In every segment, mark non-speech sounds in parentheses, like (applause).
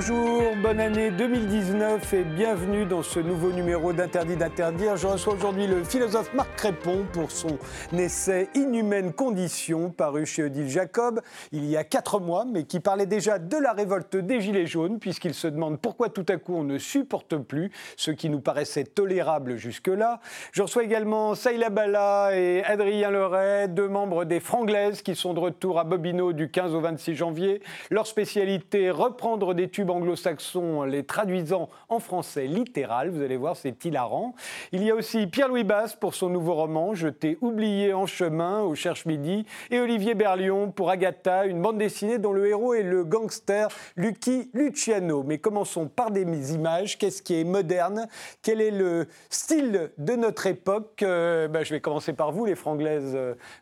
Bonjour, bonne année 2019 et bienvenue dans ce nouveau numéro d'Interdit d'interdire. Je reçois aujourd'hui le philosophe Marc Crépon pour son essai Inhumaine condition paru chez Odile Jacob il y a quatre mois, mais qui parlait déjà de la révolte des Gilets jaunes, puisqu'il se demande pourquoi tout à coup on ne supporte plus ce qui nous paraissait tolérable jusque-là. Je reçois également Saïla Bala et Adrien Leray, deux membres des Franglaises qui sont de retour à Bobino du 15 au 26 janvier. Leur spécialité, reprendre des anglo-saxons les traduisant en français littéral. Vous allez voir, c'est hilarant. Il y a aussi Pierre-Louis Basse pour son nouveau roman Je t'ai oublié en chemin au Cherche Midi et Olivier Berlion pour Agatha, une bande dessinée dont le héros est le gangster Lucky Luciano. Mais commençons par des images. Qu'est-ce qui est moderne? Quel est le style de notre époque? Euh, ben, Je vais commencer par vous, les franglaises.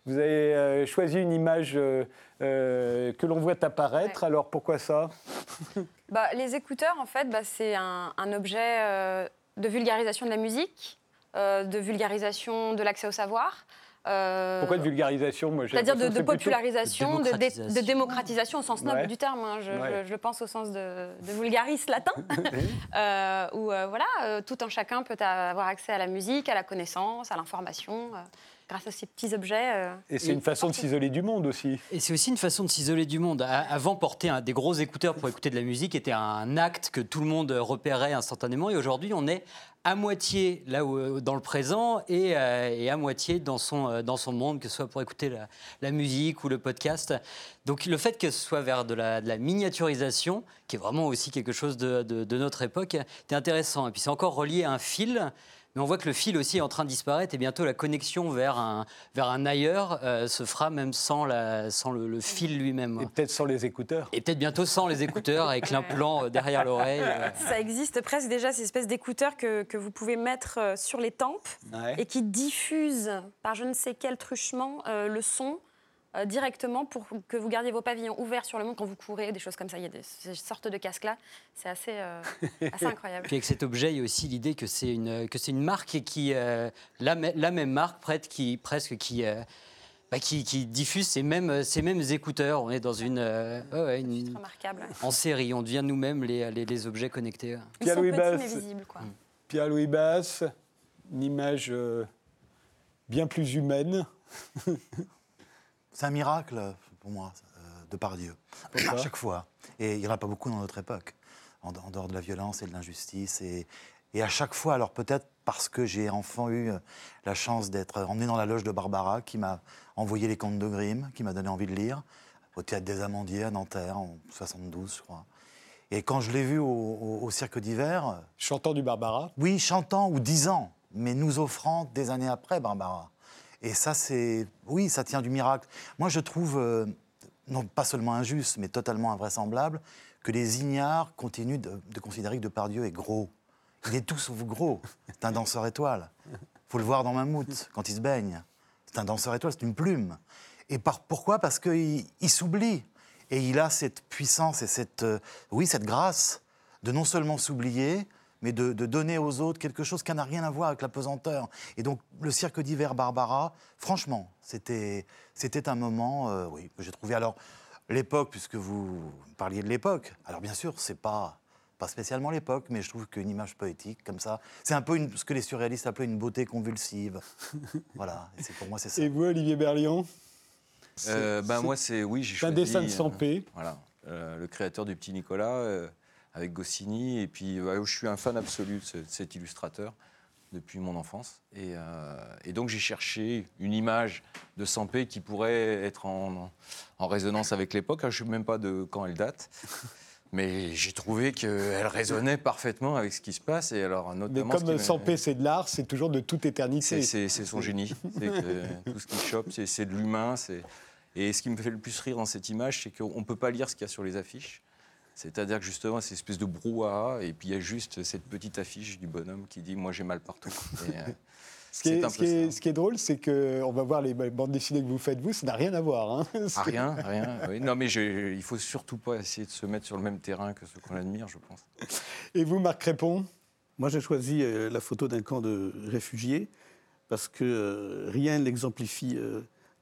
Vous avez euh, choisi une image. Euh, euh, que l'on voit apparaître. Alors pourquoi ça? (laughs) Bah, Les écouteurs, en fait, bah, c'est un, objet euh, de vulgarisation de la musique, euh, de vulgarisation de l'accès au savoir. Pourquoi de vulgarisation? C'est-à-dire de, popularisation, de, démocratisation. au sens noble du terme. Hein. Je, pense au sens de, vulgaris latin, (laughs) où voilà, tout un chacun peut avoir accès à la musique, à la connaissance, à l'information grâce à ces petits objets. Euh, et c'est une façon de s'isoler du monde aussi. Et c'est aussi une façon de s'isoler du monde. Avant, porter des gros écouteurs pour écouter de la musique était un acte que tout le monde repérait instantanément. Et aujourd'hui, on est à moitié là où, euh, dans le présent et, euh, à moitié dans son, dans son monde, que ce soit pour écouter la, musique ou le podcast. Donc le fait que ce soit vers de la, de la miniaturisation, qui est vraiment aussi quelque chose de, de, de notre époque, est intéressant. Et puis c'est encore relié à un fil. Mais on voit que le fil aussi est en train de disparaître et bientôt la connexion vers un, vers un ailleurs euh, se fera même sans, la, sans le, fil lui-même. Et peut-être sans les écouteurs. Et peut-être bientôt sans les écouteurs avec (laughs) l'implant euh, derrière l'oreille. Euh. Ça existe presque déjà, ces espèces d'écouteurs que, que, vous pouvez mettre sur les tempes et qui diffusent par je ne sais quel truchement le son euh, directement pour que vous gardiez vos pavillons ouverts sur le monde quand vous courez, des choses comme ça. Il y a des, ces sortes de casques-là. C'est assez, euh, assez, incroyable. (laughs) Puis avec cet objet, il y a aussi l'idée que c'est une, que c'est une marque qui, euh, la, la, même marque, prête, qui, presque, qui, bah, qui, qui, diffuse ces mêmes, ces mêmes écouteurs. On est dans une, une remarquable. en série. On devient nous-mêmes les, les, objets connectés. Pierre-Louis Basse. Pierre-Louis Basse, une image bien plus humaine. (laughs) C'est un miracle pour moi, euh, de par Dieu. À chaque fois. Et il n'y en a pas beaucoup dans notre époque, en, dehors de la violence et de l'injustice. Et, et, à chaque fois, alors peut-être parce que j'ai enfant eu euh, la chance d'être emmené dans la loge de Barbara, qui m'a envoyé les contes de Grimm, qui m'a donné envie de lire, au théâtre des Amandiers à Nanterre, en 72, je crois. Et quand je l'ai vu au, cirque d'hiver. Chantant du Barbara? Oui, chantant ou disant, mais nous offrant des années après Barbara. Et ça, c'est. Oui, ça tient du miracle. Moi, je trouve, euh, non pas seulement injuste, mais totalement invraisemblable, que les ignares continuent de, considérer que Depardieu est gros. Il est tout sauf gros. C'est un danseur étoile. faut le voir dans Mammouth, quand il se baigne. C'est un danseur étoile, c'est une plume. Et par, pourquoi? Parce qu'il il, s'oublie. Et il a cette puissance et cette, euh, oui, cette grâce de non seulement s'oublier, mais de, donner aux autres quelque chose qui n'a rien à voir avec la pesanteur. Et donc, le cirque d'hiver Barbara, franchement, c'était un moment, euh, oui, que j'ai trouvé. Alors, l'époque, puisque vous parliez de l'époque, alors bien sûr, c'est pas pas spécialement l'époque, mais je trouve qu'une image poétique comme ça, c'est un peu ce que les surréalistes appelaient une beauté convulsive. (laughs) voilà, et pour moi c'est ça. Et vous, Olivier Berlion euh, ben moi c'est oui, j'ai choisi. un dessin de Sampé. Euh, voilà, le créateur du petit Nicolas avec Goscinny. Et puis, je suis un fan absolu de, cet illustrateur depuis mon enfance. Euh, et, donc, j'ai cherché une image de Sampé qui pourrait être en, résonance avec l'époque. Je ne sais même pas de quand elle date. Mais j'ai trouvé qu'elle résonnait parfaitement avec ce qui se passe. Et alors, notamment, Mais comme Sampé, c'est de l'art, c'est toujours de toute éternité. C'est son génie. tout ce qu'il chope, c'est de l'humain. Et ce qui me fait le plus rire dans cette image, c'est qu'on ne peut pas lire ce qu'il y a sur les affiches. C'est-à-dire que justement, c'est une espèce de brouhaha, et puis il y a juste cette petite affiche du bonhomme qui dit Moi j'ai mal partout. (laughs) Euh, ce, qui est, ce, qui est, drôle, c'est qu'on va voir les bandes dessinées que vous faites, vous, ça n'a rien à voir. Hein (laughs) ah, rien, rien. Non, mais il faut surtout pas essayer de se mettre sur le même terrain que ceux qu'on admire, je pense. Et vous, Marc Crépon? Moi, j'ai choisi euh, la photo d'un camp de réfugiés, parce que euh, rien n'exemplifie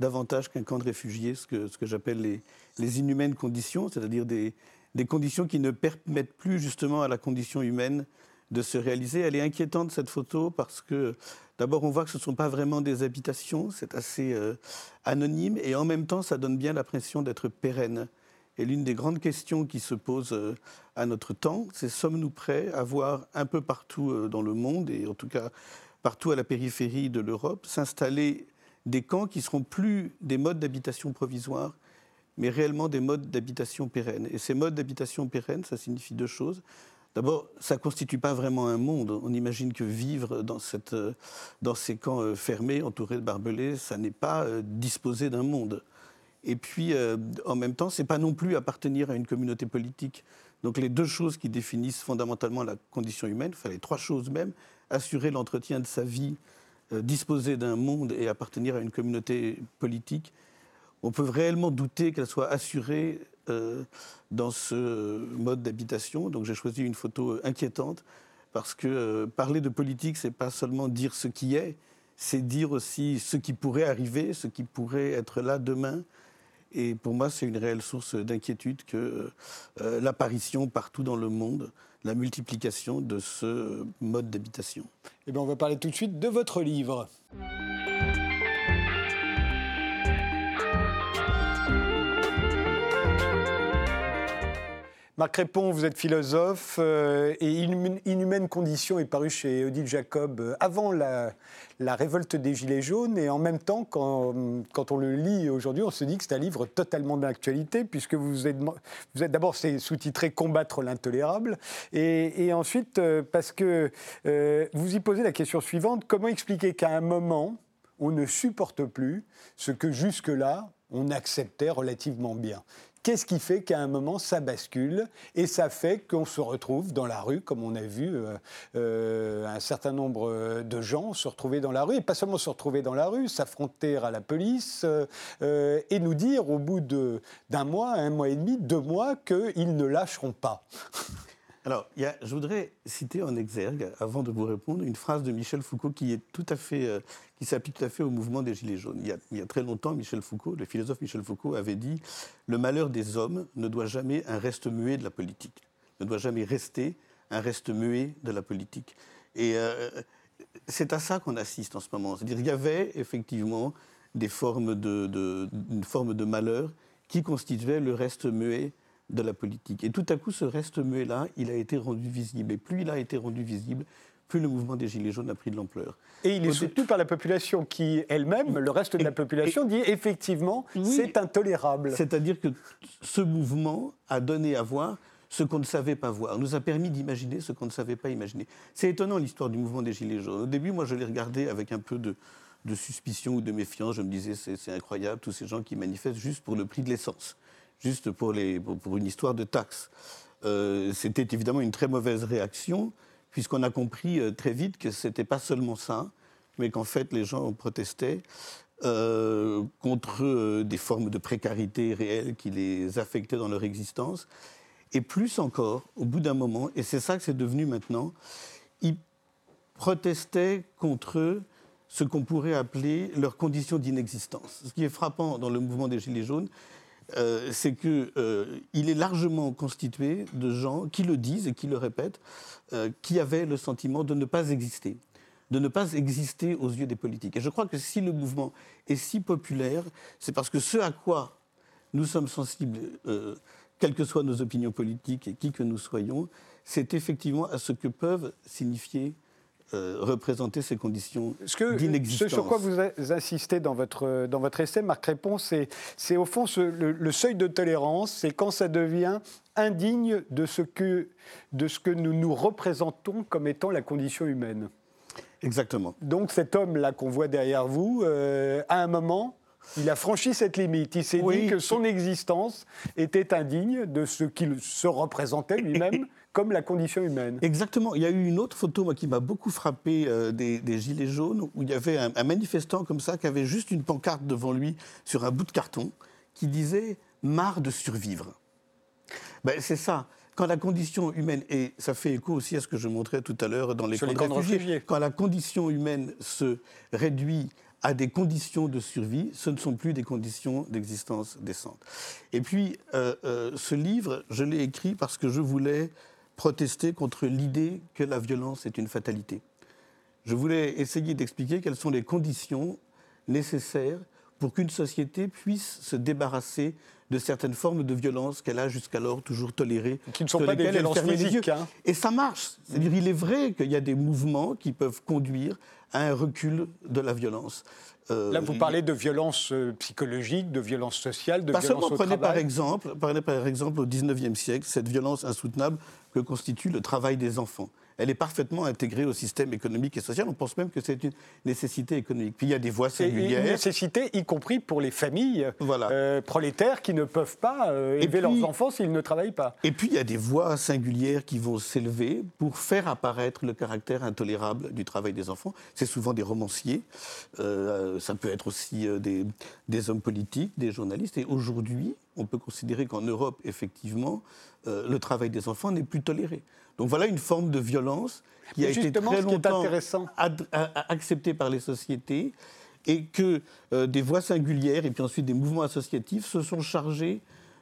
davantage qu'un camp de réfugiés, ce que, ce que j'appelle les, les inhumaines conditions, c'est-à-dire des, des conditions qui ne permettent plus justement à la condition humaine de se réaliser. Elle est inquiétante cette photo parce que d'abord on voit que ce ne sont pas vraiment des habitations, c'est assez euh, anonyme et en même temps ça donne bien l'impression d'être pérenne. Et l'une des grandes questions qui se posent euh, à notre temps, c'est sommes-nous prêts à voir un peu partout euh, dans le monde, et en tout cas partout à la périphérie de l'Europe, s'installer des camps qui seront plus des modes d'habitation provisoires, mais réellement des modes d'habitation pérennes. Et ces modes d'habitation pérennes, ça signifie deux choses. D'abord, ça ne constitue pas vraiment un monde. On imagine que vivre dans, euh, ces camps fermés, entourés de barbelés, ça n'est pas disposer d'un monde. Et puis, euh, en même temps, ce n'est pas non plus appartenir à une communauté politique. Donc les deux choses qui définissent fondamentalement la condition humaine, enfin les trois choses même, assurer l'entretien de sa vie, euh, disposer d'un monde et appartenir à une communauté politique, on peut réellement douter qu'elle soit assurée euh, dans ce mode d'habitation. Donc j'ai choisi une photo inquiétante parce que parler de politique, c'est pas seulement dire ce qui est, c'est dire aussi ce qui pourrait arriver, ce qui pourrait être là demain, et pour moi, c'est une réelle source d'inquiétude que euh, l'apparition partout dans le monde, la multiplication de ce mode d'habitation. Eh bien, on va parler tout de suite de votre livre. Marc Répond, vous êtes philosophe euh, et Inhumaine Condition est paru chez Odile Jacob euh, avant la, révolte des Gilets jaunes et en même temps, quand, quand on le lit aujourd'hui, on se dit que c'est un livre totalement d'actualité puisque vous êtes, vous êtes d'abord c'est sous-titré Combattre l'intolérable et, ensuite euh, parce que vous y posez la question suivante comment expliquer qu'à un moment on ne supporte plus ce que jusque-là on acceptait relativement bien? Qu'est-ce qui fait qu'à un moment, ça bascule et ça fait qu'on se retrouve dans la rue, comme on a vu euh, euh, un certain nombre de gens se retrouver dans la rue, et pas seulement se retrouver dans la rue, s'affronter à la police euh, et nous dire au bout d'un mois, un mois et demi, deux mois, qu'ils ne lâcheront pas. Alors, je voudrais citer en exergue, avant de vous répondre, une phrase de Michel Foucault euh, qui s'applique tout à fait au mouvement des Gilets jaunes. Il y, a, très longtemps, Michel Foucault, le philosophe Michel Foucault, avait dit le malheur des hommes ne doit jamais un reste muet de la politique, ne doit jamais rester un reste muet de la politique. Et euh, c'est à ça qu'on assiste en ce moment. C'est-à-dire qu'il y avait effectivement des formes de, une forme de malheur qui constituait le reste muet de la politique. Et tout à coup, ce reste muet-là, il a été rendu visible. Et plus il a été rendu visible, plus le mouvement des Gilets jaunes a pris de l'ampleur. Et il est soutenu par la population qui, elle-même, le reste de la population, dit effectivement, c'est intolérable. C'est-à-dire que ce mouvement a donné à voir ce qu'on ne savait pas voir, nous a permis d'imaginer ce qu'on ne savait pas imaginer. C'est étonnant l'histoire du mouvement des Gilets jaunes. Au début, moi, je l'ai regardé avec un peu de, de suspicion ou de méfiance. Je me disais, c'est incroyable, tous ces gens qui manifestent juste pour le prix de l'essence juste pour, une histoire de taxes. Euh, c'était évidemment une très mauvaise réaction, puisqu'on a compris euh, très vite que ce n'était pas seulement ça, mais qu'en fait les gens protestaient euh, contre des formes de précarité réelles qui les affectaient dans leur existence. Et plus encore, au bout d'un moment, et c'est ça que c'est devenu maintenant, ils protestaient contre ce qu'on pourrait appeler leurs conditions d'inexistence. Ce qui est frappant dans le mouvement des Gilets jaunes, euh, c'est qu'il euh, est largement constitué de gens qui le disent et qui le répètent, euh, qui avaient le sentiment de ne pas exister, de ne pas exister aux yeux des politiques. Et je crois que si le mouvement est si populaire, c'est parce que ce à quoi nous sommes sensibles, quelles que soient nos opinions politiques et qui que nous soyons, c'est effectivement à ce que peuvent signifier euh, représenter ces conditions d'inexistence. Ce sur quoi vous insistez dans votre, dans votre essai, Marc Réponse, c'est au fond le, seuil de tolérance, c'est quand ça devient indigne de ce, que, de ce que nous nous représentons comme étant la condition humaine. Exactement. Donc cet homme-là qu'on voit derrière vous, euh, à un moment, il a franchi cette limite. Il s'est dit que son existence était indigne de ce qu'il se représentait lui-même (laughs) comme la condition humaine. Exactement. Il y a eu une autre photo moi, qui m'a beaucoup frappé euh, des, Gilets jaunes, où il y avait un, manifestant comme ça qui avait juste une pancarte devant lui sur un bout de carton qui disait « marre de survivre ben, C'est ça. Quand la condition humaine, et ça fait écho aussi à ce que je montrais tout à l'heure dans les camps, de réfugiés, quand la condition humaine se réduit à des conditions de survie, ce ne sont plus des conditions d'existence décentes. Et puis, euh, euh, ce livre, je l'ai écrit parce que je voulais protester contre l'idée que la violence est une fatalité. Je voulais essayer d'expliquer quelles sont les conditions nécessaires pour qu'une société puisse se débarrasser de certaines formes de violence qu'elle a jusqu'alors toujours tolérées. Qui ne sont pas des violences physiques. Hein. Et ça marche. C'est-à-dire, il est vrai qu'il y a des mouvements qui peuvent conduire à un recul de la violence. Euh, Là, vous parlez de violence euh, psychologique, de violence sociale, de violence au prenez Par exemple, prenez par exemple au XIXe siècle cette violence insoutenable que constitue le travail des enfants elle est parfaitement intégrée au système économique et social. On pense même que c'est une nécessité économique. Puis il y a des voies singulières. Une nécessité, y compris pour les familles euh, prolétaires qui ne peuvent pas euh, élever leurs enfants s'ils ne travaillent pas. Et puis il y a des voies singulières qui vont s'élever pour faire apparaître le caractère intolérable du travail des enfants. C'est souvent des romanciers, euh, ça peut être aussi des, des hommes politiques, des journalistes. Et aujourd'hui, on peut considérer qu'en Europe, effectivement, le travail des enfants n'est plus toléré. Donc voilà une forme de violence qui a été très longtemps acceptée par les sociétés et que euh, des voix singulières et puis ensuite des mouvements associatifs se sont chargés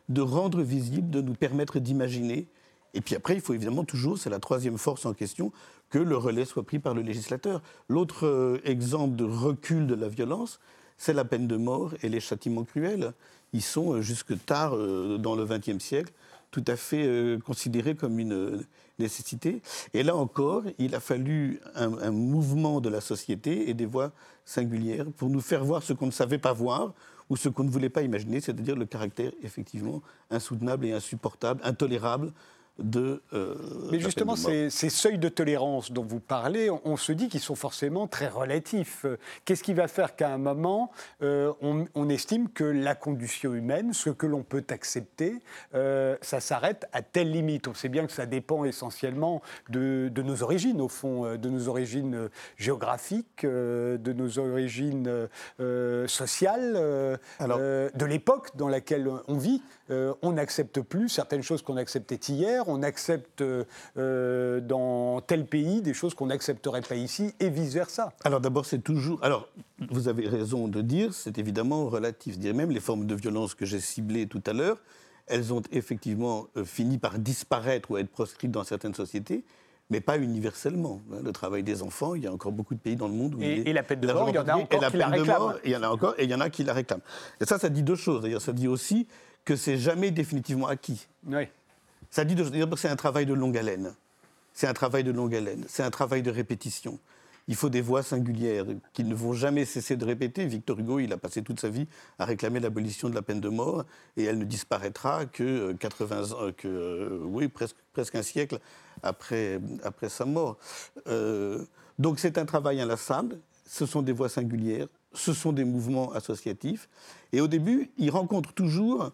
de rendre visible, de nous permettre d'imaginer. Et puis après, il faut évidemment toujours, c'est la troisième force en question, que le relais soit pris par le législateur. L'autre euh, exemple de recul de la violence, c'est la peine de mort et les châtiments cruels. Ils sont euh, jusque tard dans le XXe siècle tout à fait considérés comme une nécessité. Et là encore, il a fallu un, mouvement de la société et des voix singulières pour nous faire voir ce qu'on ne savait pas voir ou ce qu'on ne voulait pas imaginer, c'est-à-dire le caractère effectivement insoutenable et insupportable, intolérable de. Euh, Mais justement, ces, seuils de tolérance dont vous parlez, on, se dit qu'ils sont forcément très relatifs. Qu'est-ce qui va faire qu'à un moment, euh, on, estime que la condition humaine, ce que l'on peut accepter, euh, ça s'arrête à telle limite? On sait bien que ça dépend essentiellement de, nos origines, au fond, de nos origines géographiques, de nos origines sociales, de l'époque dans laquelle on vit. on n'accepte plus certaines choses qu'on acceptait hier on accepte euh, dans tel pays des choses qu'on n'accepterait pas ici, et vice-versa. Alors d'abord, c'est toujours... Alors, vous avez raison de dire, c'est évidemment relatif. Je dirais même les formes de violence que j'ai ciblées tout à l'heure, elles ont effectivement euh, fini par disparaître ou être proscrites dans certaines sociétés mais pas universellement. Hein, le travail des enfants, il y a encore beaucoup de pays dans le monde où et, il et la peine de mort, il y en a encore qui la réclament. il y en a encore, et il y en a qui la réclament. Et ça, ça dit deux choses. D'ailleurs, ça dit aussi que c'est jamais définitivement acquis. Oui. Ça dit que c'est un travail de longue haleine. C'est un travail de longue haleine. C'est un travail de répétition. Il faut des voix singulières qui ne vont jamais cesser de répéter. Victor Hugo, il a passé toute sa vie à réclamer l'abolition de la peine de mort et elle ne disparaîtra que 80 euh, ans, que, euh, oui, presque, presque un siècle après, après sa mort. Euh, donc c'est un travail inlassable. Ce sont des voix singulières. Ce sont des mouvements associatifs. Et au début, il rencontre toujours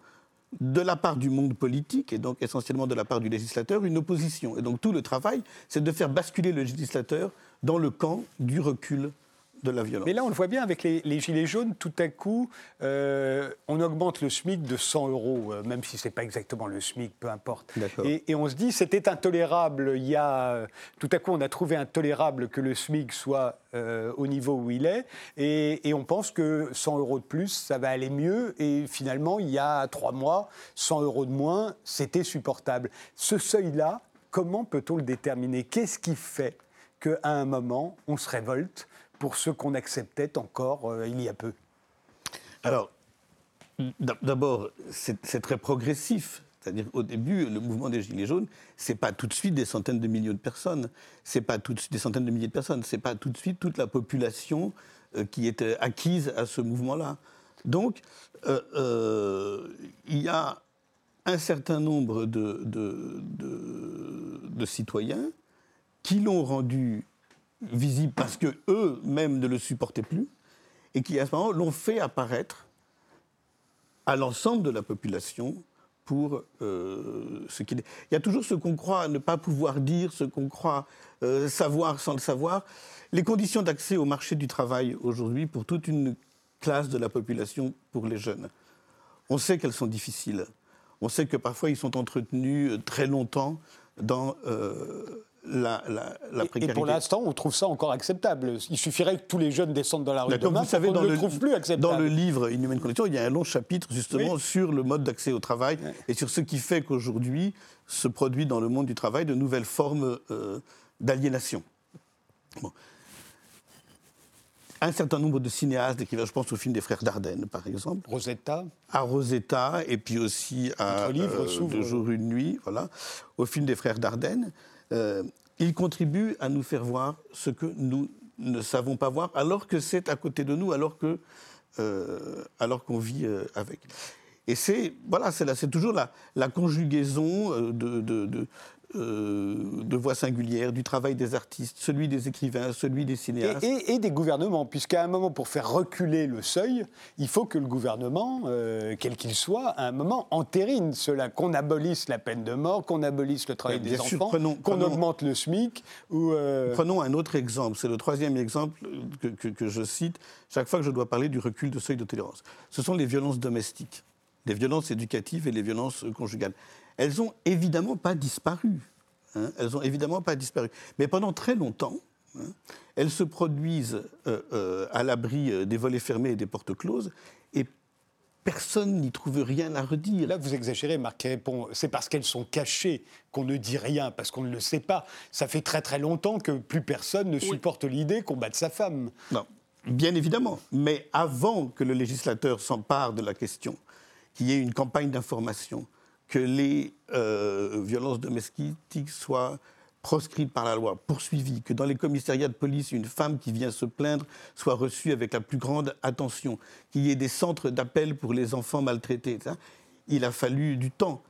de la part du monde politique, et donc essentiellement de la part du législateur, une opposition. Et donc tout le travail, c'est de faire basculer le législateur dans le camp du recul de la violence. Mais là, on le voit bien avec les, Gilets jaunes, tout à coup, euh, on augmente le SMIC de 100 euros, euh, même si ce n'est pas exactement le SMIC, peu importe. Et, et, on se dit, c'était intolérable, il y a, tout à coup, on a trouvé intolérable que le SMIC soit euh, au niveau où il est, et, et, on pense que 100 euros de plus, ça va aller mieux, et finalement, il y a trois mois, 100 euros de moins, c'était supportable. Ce seuil-là, comment peut-on le déterminer? Qu'est-ce qui fait qu'à un moment, on se révolte pour ce qu'on acceptait encore euh, il y a peu Alors, d'abord, c'est très progressif. C'est-à-dire qu'au début, le mouvement des Gilets jaunes, ce n'est pas tout de suite des centaines de millions de personnes, c'est pas tout de suite des centaines de milliers de personnes, c'est pas tout de suite toute la population euh, qui est euh, acquise à ce mouvement-là. Donc, il y a un certain nombre de, de citoyens qui l'ont rendu visible parce que eux-mêmes ne le supportaient plus, et qui à ce moment l'ont fait apparaître à l'ensemble de la population pour euh, ce qu'il est. Il y a toujours ce qu'on croit ne pas pouvoir dire, ce qu'on croit euh, savoir sans le savoir. Les conditions d'accès au marché du travail aujourd'hui pour toute une classe de la population, pour les jeunes, on sait qu'elles sont difficiles. On sait que parfois ils sont entretenus très longtemps dans euh, la, précarité. Et pour l'instant, on trouve ça encore acceptable. Il suffirait que tous les jeunes descendent dans la rue demain vous savez, dans ne le, trouve plus acceptable. Dans le livre Inhuman Condition, il y a un long chapitre justement sur le mode d'accès au travail et sur ce qui fait qu'aujourd'hui se produit dans le monde du travail de nouvelles formes euh, d'aliénation. Un certain nombre de cinéastes, je pense au film des frères Dardenne, par exemple. Rosetta. À Rosetta, et puis aussi à livre, euh, jour une nuit, voilà. Au film des frères Dardenne. Euh, ils contribuent à nous faire voir ce que nous ne savons pas voir, alors que c'est à côté de nous, alors que euh, alors qu'on vit euh, avec. Et c'est voilà, c'est toujours la, conjugaison de, euh, de voix singulière, du travail des artistes, celui des écrivains, celui des cinéastes. Et, des gouvernements, puisqu'à un moment, pour faire reculer le seuil, il faut que le gouvernement, euh, quel qu'il soit, à un moment entérine cela, qu'on abolisse la peine de mort, qu'on abolisse le travail des enfants, qu'on augmente le SMIC. Ou euh, Prenons un autre exemple, c'est le troisième exemple que, que je cite chaque fois que je dois parler du recul de seuil de tolérance. Ce sont les violences domestiques, les violences éducatives et les violences conjugales elles n'ont évidemment pas disparu. Hein. elles n'ont évidemment pas disparu. Mais pendant très longtemps, hein, elles se produisent euh, euh, à l'abri euh, des volets fermés et des portes closes, et personne n'y trouve rien à redire. Là, vous exagérez, Marc répond. C'est parce qu'elles sont cachées qu'on ne dit rien, parce qu'on ne le sait pas. Ça fait très très longtemps que plus personne ne supporte l'idée qu'on batte sa femme. Non, bien évidemment. Mais avant que le législateur s'empare de la question, qu'il y ait une campagne d'information, que les euh, violences domestiques soient proscrites par la loi, poursuivies, que dans les commissariats de police, une femme qui vient se plaindre soit reçue avec la plus grande attention, qu'il y ait des centres d'appel pour les enfants maltraités. Il a fallu du temps.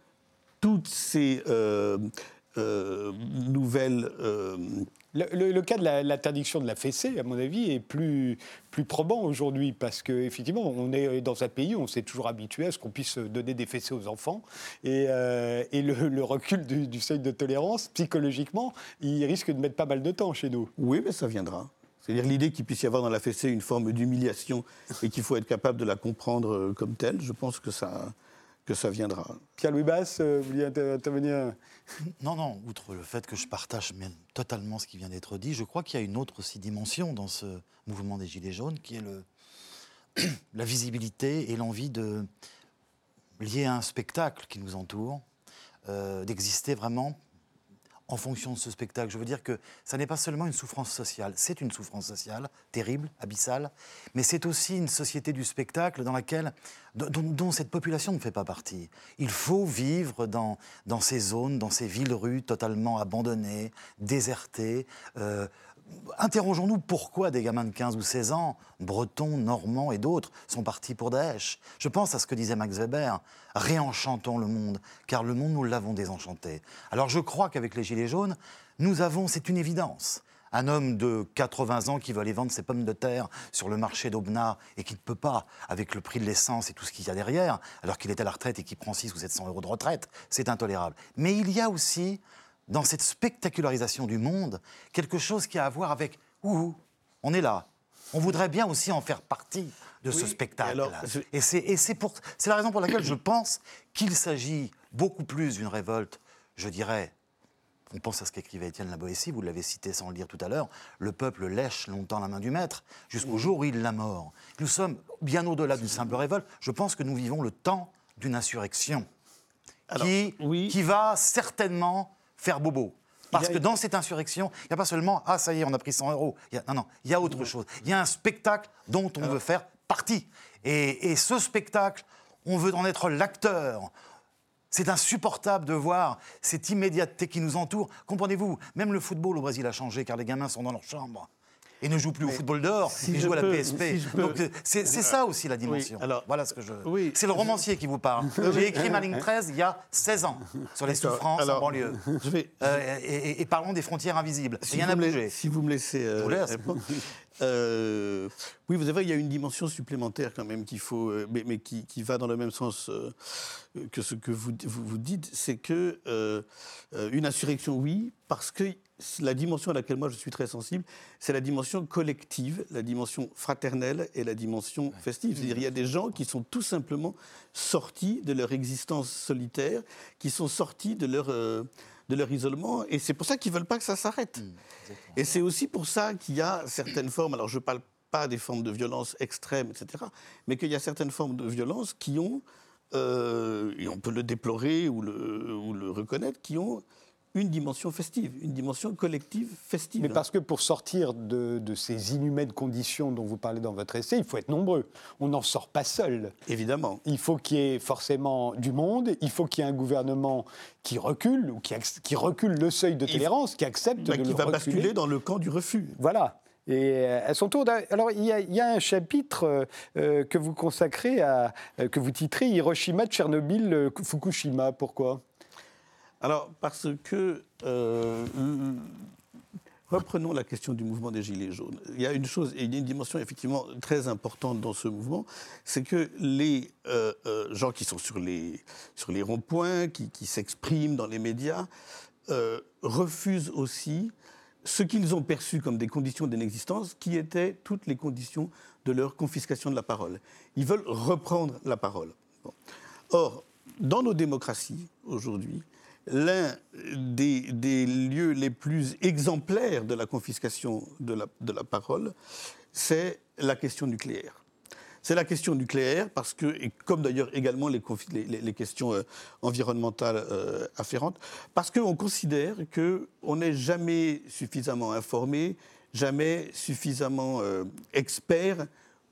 Toutes ces euh, euh, nouvelles le, cas de l'interdiction de la fessée, à mon avis, est plus, plus probant aujourd'hui parce qu'effectivement, on est dans un pays où on s'est toujours habitué à ce qu'on puisse donner des fessées aux enfants. Et, euh, le, recul du, seuil de tolérance, psychologiquement, il risque de mettre pas mal de temps chez nous. Oui, mais ça viendra. C'est-à-dire l'idée qu'il puisse y avoir dans la fessée une forme d'humiliation et qu'il faut être capable de la comprendre euh, comme telle, je pense que ça, que ça viendra. Pierre-Louis Basse, euh, vous vouliez intervenir (laughs) Non, non, outre le fait que je partage totalement ce qui vient d'être dit, je crois qu'il y a une autre aussi dimension dans ce mouvement des Gilets jaunes qui est le, (clears throat) la visibilité et l'envie de, lier à un spectacle qui nous entoure, euh, d'exister vraiment en fonction de ce spectacle. Je veux dire que ça n'est pas seulement une souffrance sociale, c'est une souffrance sociale terrible, abyssale, mais c'est aussi une société du spectacle dans laquelle, dont, cette population ne fait pas partie. Il faut vivre dans, dans ces zones, dans ces villes-rues totalement abandonnées, désertées, euh, Interrogeons-nous pourquoi des gamins de 15 ou 16 ans, bretons, normands et d'autres, sont partis pour Daesh? Je pense à ce que disait Max Weber, réenchantons le monde, car le monde, nous l'avons désenchanté. Alors je crois qu'avec les Gilets jaunes, nous avons, c'est une évidence, un homme de 80 ans qui veut aller vendre ses pommes de terre sur le marché d'Aubenas et qui ne peut pas, avec le prix de l'essence et tout ce qu'il y a derrière, alors qu'il est à la retraite et qu'il prend 6 ou 700 euros de retraite, c'est intolérable. Mais il y a aussi dans cette spectacularisation du monde quelque chose qui a à voir avec ouh, on est là. On voudrait bien aussi en faire partie de ce spectacle. Et, c'est la raison pour laquelle je pense qu'il s'agit beaucoup plus d'une révolte, je dirais. On pense à ce qu'écrivait Étienne Laboétie, vous l'avez cité sans le dire tout à l'heure. Le peuple lèche longtemps la main du maître, jusqu'au jour où il la mort. Nous sommes bien au-delà d'une simple révolte. Je pense que nous vivons le temps d'une insurrection qui, qui va certainement faire bobo. Parce que dans cette insurrection, il n'y a pas seulement Ah, ça y est, on a pris 100 euros. non, non, il y a autre chose. Il y a un spectacle dont on veut faire partie. Et, ce spectacle, on veut en être l'acteur. C'est insupportable de voir cette immédiateté qui nous entoure. Comprenez-vous, même le football au Brésil a changé car les gamins sont dans leur chambre et ne joue plus au football dehors, il joue à la PSP. Donc c'est ça aussi la dimension. alors, voilà ce que je. c'est le romancier qui vous parle. J'ai écrit ma ligne 13 il y a 16 ans sur les souffrances en banlieue. Euh, et, parlons des frontières invisibles. Si Rien bougé. Si vous me laissez. Euh, oui, vous savez, il y a une dimension supplémentaire quand même qu'il faut, mais, qui, va dans le même sens que ce que vous, vous, vous dites, c'est que une insurrection, oui, parce que la dimension à laquelle moi je suis très sensible, c'est la dimension collective, la dimension fraternelle et la dimension festive. C'est-à-dire il y a des gens qui sont tout simplement sortis de leur existence solitaire, qui sont sortis de leur, euh, de leur isolement. Et c'est pour ça qu'ils ne veulent pas que ça s'arrête. Mmh, et c'est aussi pour ça qu'il y a certaines formes, alors je ne parle pas des formes de violence extrêmes, etc., mais qu'il y a certaines formes de violence qui ont, euh, et on peut le déplorer ou le, ou le reconnaître, qui ont une dimension festive, une dimension collective festive. Mais parce que pour sortir de, ces inhumaines conditions dont vous parlez dans votre essai, il faut être nombreux. On n'en sort pas seul. Évidemment. Il faut qu'il y ait forcément du monde, il faut qu'il y ait un gouvernement qui recule, ou qui, qui recule le seuil de tolérance, qui accepte bah, de qui le va basculer dans le camp du refus. Voilà. Et euh, à son tour, alors il y, a, un chapitre euh, euh, que vous consacrez à, que vous titrez Hiroshima, Tchernobyl, Fukushima. Pourquoi? Alors, parce que, euh, reprenons la question du mouvement des Gilets jaunes. Il y a une chose, et une dimension effectivement très importante dans ce mouvement, c'est que les euh, euh, gens qui sont sur les, sur les ronds-points, qui, qui s'expriment dans les médias, refusent aussi ce qu'ils ont perçu comme des conditions d'inexistence, qui étaient toutes les conditions de leur confiscation de la parole. Ils veulent reprendre la parole. Or, dans nos démocraties aujourd'hui, l'un des, lieux les plus exemplaires de la confiscation de la, parole, c'est la question nucléaire. C'est la question nucléaire parce que, comme d'ailleurs également les, questions euh, environnementales euh, afférentes, parce qu'on considère qu'on n'est jamais suffisamment informé, jamais suffisamment euh, expert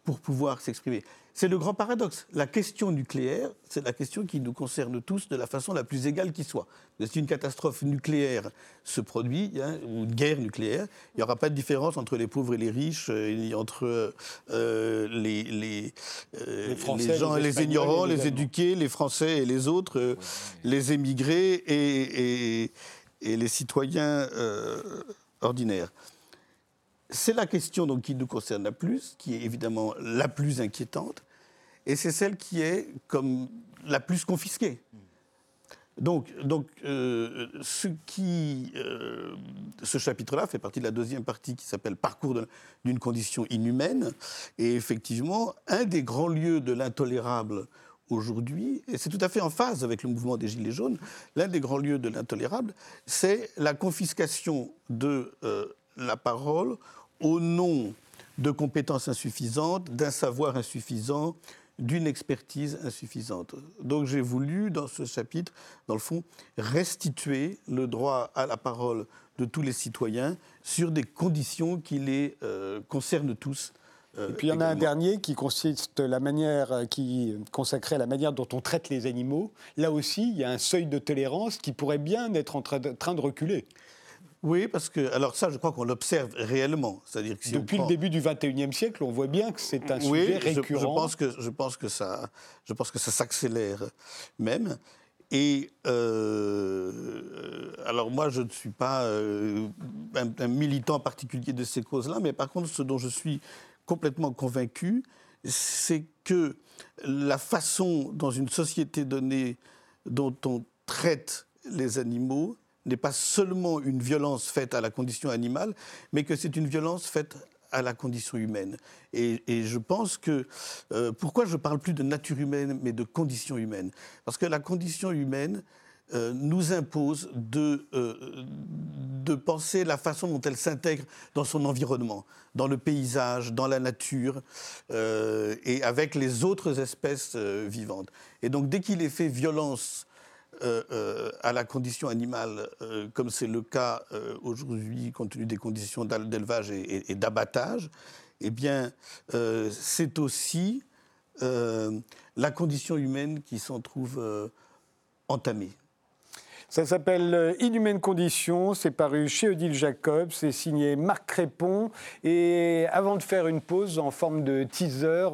pour pouvoir s'exprimer. C'est le grand paradoxe. La question nucléaire, c'est la question qui nous concerne tous de la façon la plus égale qui soit. Si une catastrophe nucléaire se produit, hein, ou une guerre nucléaire, il n'y aura pas de différence entre les pauvres et les riches, euh, entre euh, les, les, euh, les, gens, les, ignorants, les, éduqués, les Français et les autres, les émigrés et, et, et les citoyens ordinaires. C'est la question donc, qui nous concerne la plus, qui est évidemment la plus inquiétante et c'est celle qui est comme la plus confisquée. Donc, donc euh, ce, qui, euh, ce chapitre-là fait partie de la deuxième partie qui s'appelle Parcours d'une condition inhumaine. Et effectivement, un des grands lieux de l'intolérable aujourd'hui, et c'est tout à fait en phase avec le mouvement des Gilets jaunes, l'un des grands lieux de l'intolérable, c'est la confiscation de euh, la parole au nom de compétences insuffisantes, d'un savoir insuffisant, d'une expertise insuffisante. Donc j'ai voulu, dans ce chapitre, dans le fond, restituer le droit à la parole de tous les citoyens sur des conditions qui les euh, concernent tous. Euh, Et puis il y en a un dernier qui consiste la manière, euh, qui consacrait la manière dont on traite les animaux. Là aussi, il y a un seuil de tolérance qui pourrait bien être en train de reculer. Oui, parce que, alors ça, je crois qu'on l'observe réellement. C'est-à-dire que Depuis le début du XXIe siècle, on voit bien que c'est un sujet récurrent. Je, pense que, je, pense que ça, je pense que ça s'accélère même. Et euh, alors moi, je ne suis pas euh, un, militant particulier de ces causes-là, mais par contre, ce dont je suis complètement convaincu, c'est que la façon dans une société donnée dont on traite les animaux n'est pas seulement une violence faite à la condition animale, mais que c'est une violence faite à la condition humaine. Et, je pense que... Euh, pourquoi je parle plus de nature humaine, mais de condition humaine? Parce que la condition humaine euh, nous impose de, euh, de penser la façon dont elle s'intègre dans son environnement, dans le paysage, dans la nature, et avec les autres espèces vivantes. Et donc dès qu'il est fait violence euh, euh, à la condition animale, euh, comme c'est le cas aujourd'hui compte tenu des conditions d'élevage et, d'abattage, eh bien, c'est aussi la condition humaine qui s'en trouve entamée. Ça s'appelle Inhumaine Condition, c'est paru chez Odile Jacob, c'est signé Marc Crépon. Et avant de faire une pause en forme de teaser,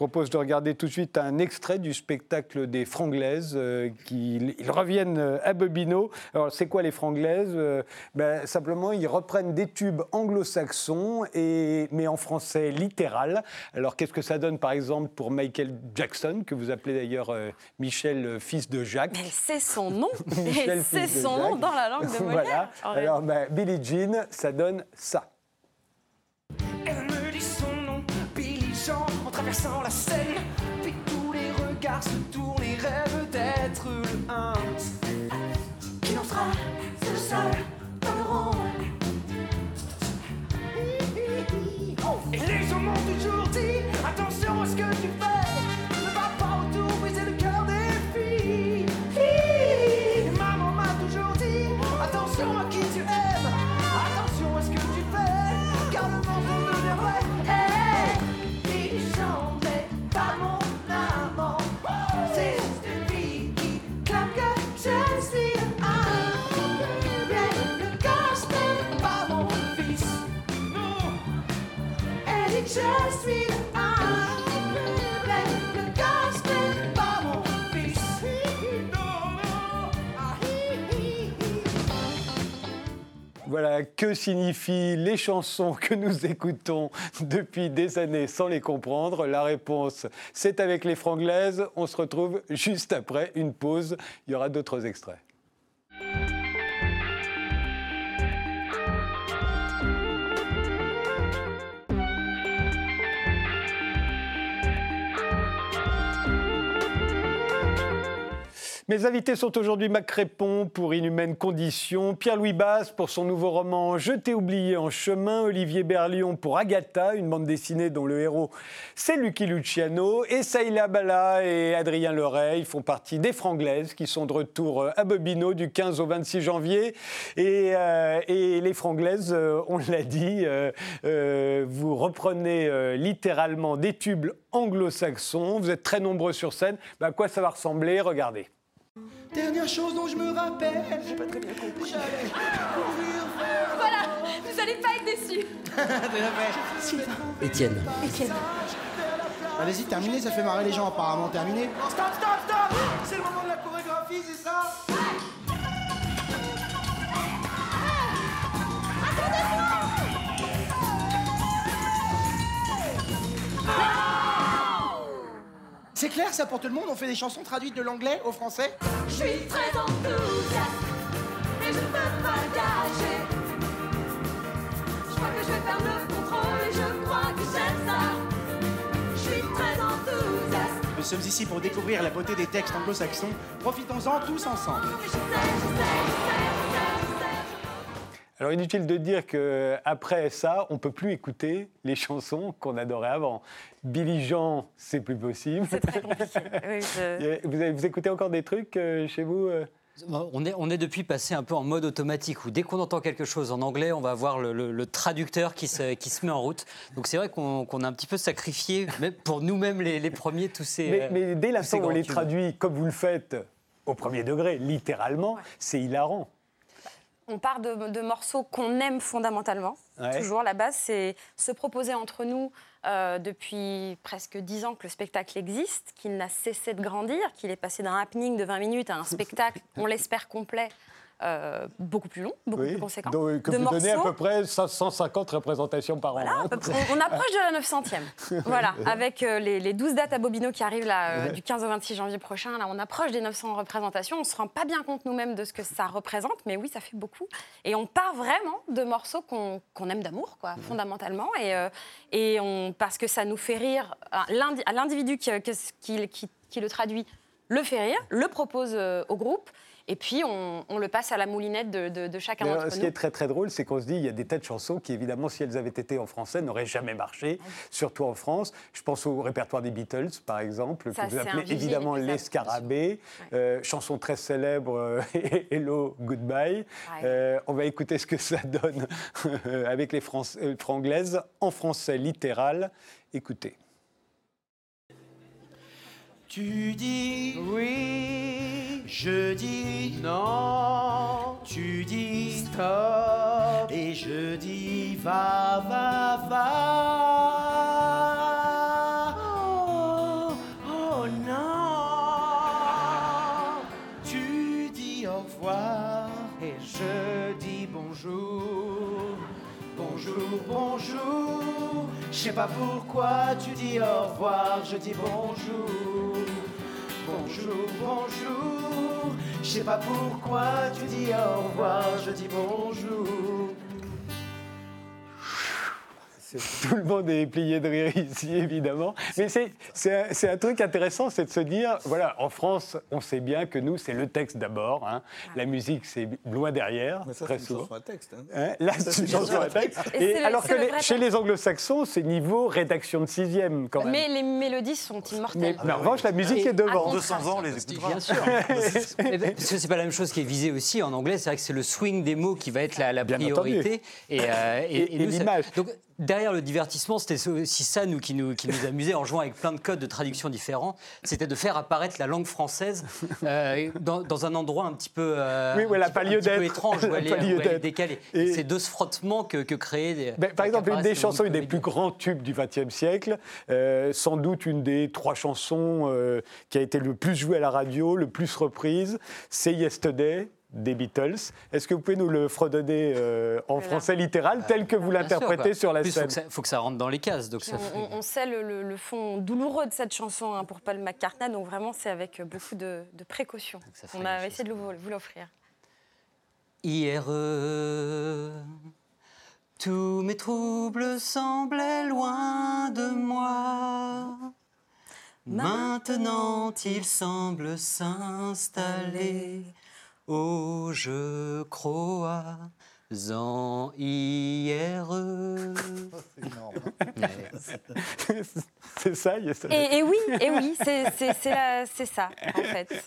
propose de regarder tout de suite un extrait du spectacle des Franglaises. Euh, qui, ils reviennent euh, à Bobino. Alors, c'est quoi les Franglaises euh, ben, Simplement, ils reprennent des tubes anglo-saxons, et, mais en français littéral. Alors, qu'est-ce que ça donne, par exemple, pour Michael Jackson, que vous appelez d'ailleurs Michel, fils de Jacques? C'est son nom (laughs) C'est son nom dans la langue de (laughs) Molière. Voilà. Alors, ben, Billie Jean, ça donne ça traversant la scène, puis tous les regards se tournent et rêvent d'être le hunt. Qui en sera le seul dans le rond Et les hommes d'aujourd'hui Voilà, que signifient les chansons que nous (laughs) écoutons depuis des années sans les comprendre La réponse, c'est avec les franglaises. On se retrouve juste après une pause. Il y aura d'autres extraits. Mes invités sont aujourd'hui Mac pour Inhumaine Condition, Pierre-Louis Basse pour son nouveau roman Je t'ai oublié en chemin, Olivier Berlion pour Agatha, une bande dessinée dont le héros c'est Lucky Luciano, et Saïla Bala et Adrien Leray font partie des Franglaises qui sont de retour à Bobino du 15 au 26 janvier. Et, euh, les Franglaises, euh, on l'a dit, euh, vous reprenez littéralement des tubes anglo-saxons, vous êtes très nombreux sur scène. Bah, à quoi ça va ressembler? Regardez. Chose dont je me rappelle. J'ai pas très bien compris. Voilà, vous allez pas être déçus. Sylvain. Étienne. Étienne. Allez-y, terminez, ça fait marrer les gens apparemment. Terminez. Stop, stop, stop C'est le moment de la chorégraphie, c'est ça C'est clair ça pour tout le monde On fait des chansons traduites de l'anglais au français Je suis très enthousiaste, mais je ne peux pas gâcher. Je crois que je vais faire le contrôle et je crois que c'est ça. Je suis très enthousiaste. Nous sommes ici pour découvrir la beauté des textes anglo-saxons. Profitons-en tous ensemble. Je sais, je sais, je sais. Alors inutile de dire qu'après ça, on ne peut plus écouter les chansons qu'on adorait avant. Billy Jean, c'est plus possible. C'est très compliqué. (laughs) Oui, je- vous, écoutez encore des trucs euh, chez vous euh On est, on est depuis passé un peu en mode automatique où dès qu'on entend quelque chose en anglais, on va voir le, le- le traducteur qui se, qui se met en route. Donc c'est vrai qu'on qu'on a un petit peu sacrifié, même pour nous-mêmes les, les premiers, tous ces. mais, euh, mais dès l'instant où on les traduit comme vous le faites, au premier degré, littéralement, c'est hilarant. On part de, de morceaux qu'on aime fondamentalement. Ouais. Toujours, la base, c'est se proposer entre nous euh, depuis presque dix ans que le spectacle existe, qu'il n'a cessé de grandir, qu'il est passé d'un happening de 20 minutes à un spectacle, (laughs) on l'espère complet, euh, beaucoup plus long, beaucoup Oui. plus conséquent. Donc, que de vous donnez à morceaux. peu près 550 représentations par Voilà, an. près. on, on approche de la 900e. (laughs) voilà, avec euh, les, les 12 dates à Bobino qui arrivent là, euh, du 15 au 26 janvier prochain. Là, on approche des 900 représentations. On ne se rend pas bien compte nous-mêmes de ce que ça représente, mais oui, ça fait beaucoup. Et on part vraiment de morceaux qu'on aime d'amour, quoi, fondamentalement. Et, et on, parce que ça nous fait rire, à l'indi- à l'individu qui, que- qui- qui- qui le traduit, le fait rire, le propose au groupe. Et puis, on, on le passe à la moulinette de, de- de chacun Mais d'entre alors, ce nous. qui est très très drôle, c'est qu'on se dit il y a des tas de chansons qui, évidemment, si elles avaient été en français, n'auraient jamais marché, surtout en France. Je pense au répertoire des Beatles, par exemple, Ça, que vous appelez évidemment Les Scarabées, euh, chanson très célèbre, euh, (laughs) Hello, Goodbye. Euh, on va écouter ce que ça (laughs) donne euh, avec les euh, franglaises en français littéral. Écoutez. Tu dis oui, je dis non, tu dis stop et je dis va, va, va. Oh, oh non, tu dis au revoir et je dis bonjour. Bonjour, bonjour. Je sais pas pourquoi tu dis au revoir, je dis bonjour. Bonjour, bonjour. Je sais pas pourquoi tu dis au revoir, je dis bonjour. (laughs) Tout le monde est plié de rire ici, évidemment. Mais c'est un, truc intéressant, c'est de se dire, voilà, en France, on sait bien que nous, c'est le texte d'abord. hein. La musique, c'est loin derrière, Mais ça, très c'est une souvent. chanson à texte. hein. Hein, Là, c'est une chanson à texte. Et alors que le les- vrai chez les anglo-saxons, c'est niveau rédaction de sixième, quand même. Mais les mélodies sont Mais, immortelles. mais en revanche, la musique Et est devant. à 200 ans, les écoutera. Bien sûr. (laughs) Parce que c'est pas la même chose qui est visé aussi en anglais. C'est vrai que c'est le swing des mots qui va être la, la Bien priorité. Et, euh, Et- l'image. Derrière le divertissement, c'était aussi ça nous qui nous qui nous amusait en jouant avec plein de codes de traduction différents. C'était de faire apparaître la langue française (laughs) euh, dans, dans un endroit un petit peu, euh, Oui, ouais, un petit peu- lieu un petit peu d'être. étrange, où (laughs) elle est- où elle décalée. Et- c'est de ce frottement que, que créer des. Ben, par exemple, une des les chansons, une des plus grands tubes du XXe siècle, euh, sans doute une des trois chansons euh, qui a été le plus jouée à la radio, le plus reprise, c'est Yesterday. Des Beatles. Est-ce que vous pouvez nous le fredonner euh, en français littéral, tel que vous l'interprétez sur la plus, scène faut ça, faut que ça rentre dans les cases. Donc Puis ça on, on- on sait le, le- le fond douloureux de cette chanson hein, pour Paul McCartney, donc vraiment c'est avec beaucoup de, de précaution ça fait qu'on les a essayé de vous, vous l'offrir. Hier, tous mes troubles semblaient loin de moi. Maintenant, ils semblent s'installer. Oh, je crois en hier. (laughs) C'est énorme. C'est ça, il y a ça. Et, et oui, et oui, c'est ça, en fait.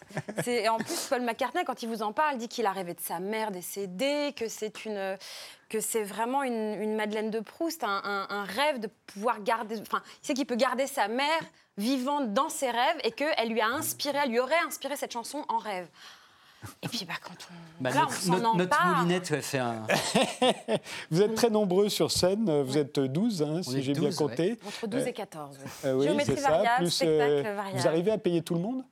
En plus, Paul McCartney, quand il vous en parle, dit qu'il a rêvé de sa mère décédée, que c'est une que c'est vraiment une, une Madeleine de Proust, un, un- un rêve de pouvoir garder... Enfin, il sait qu'il peut garder sa mère vivante dans ses rêves et qu'elle lui a inspiré, elle lui aurait inspiré cette chanson en rêve. Et puis, bah, quand on... Bah, là, on notre, s'en notre- notre moulinette ouais, fait un. (laughs) Vous êtes très nombreux sur scène, vous êtes 12, hein, si j'ai bien 12, compté. Entre 12 et 14. oui. Euh, oui, Géométrie ça. variable, Plus, spectacle euh, variable. vous arrivez à payer tout le monde?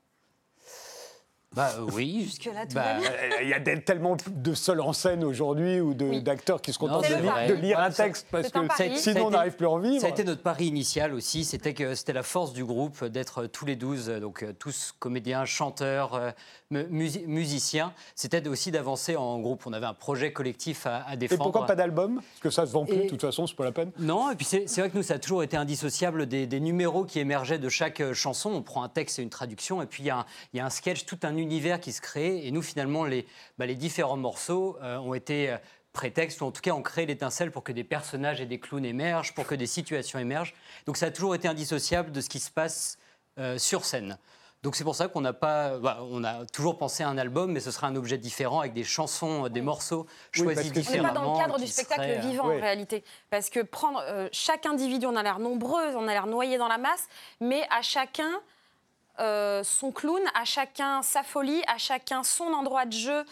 Bah oui. Jusque-là, tout Bah, va bien. Euh, Il y a tellement de seuls en scène aujourd'hui ou Oui. d'acteurs qui se contentent Non, de, lire- vrai. de lire un texte parce un que sinon on n'arrive plus à en vivre. Ça a été notre pari initial aussi, c'était que c'était la force du groupe d'être tous les 12, euh, donc euh, tous comédiens, chanteurs, euh, mu- musi- musiciens. C'était aussi d'avancer en groupe. On avait un projet collectif à, à Et défendre. pourquoi pas d'album? Parce que ça se vend plus, Et- de toute façon, c'est pas la peine. Non, et puis c'est vrai que nous, ça a toujours été indissociable des, des numéros qui émergeaient de chaque euh, chanson. On prend un texte et une traduction, et puis il y, a un- il y a un sketch, tout un univers qui se crée. Et nous, finalement, les, bah, les différents morceaux euh, ont été euh, prétextes, ou en tout cas, on crée l'étincelle pour que des personnages et des clowns émergent, pour que des situations émergent. Donc ça a toujours été indissociable de ce qui se passe euh, sur scène. Donc c'est pour ça qu'on n'a pas, bah, on a toujours pensé à un album, mais ce sera un objet différent avec des chansons, des morceaux Oui, choisis On n'est différemment. pas dans le cadre du spectacle vivant en réalité. Parce que prendre euh, chaque individu, on a l'air nombreux, on a l'air noyé dans la masse, mais à chacun euh, son clown, à chacun sa folie, à chacun son endroit de jeu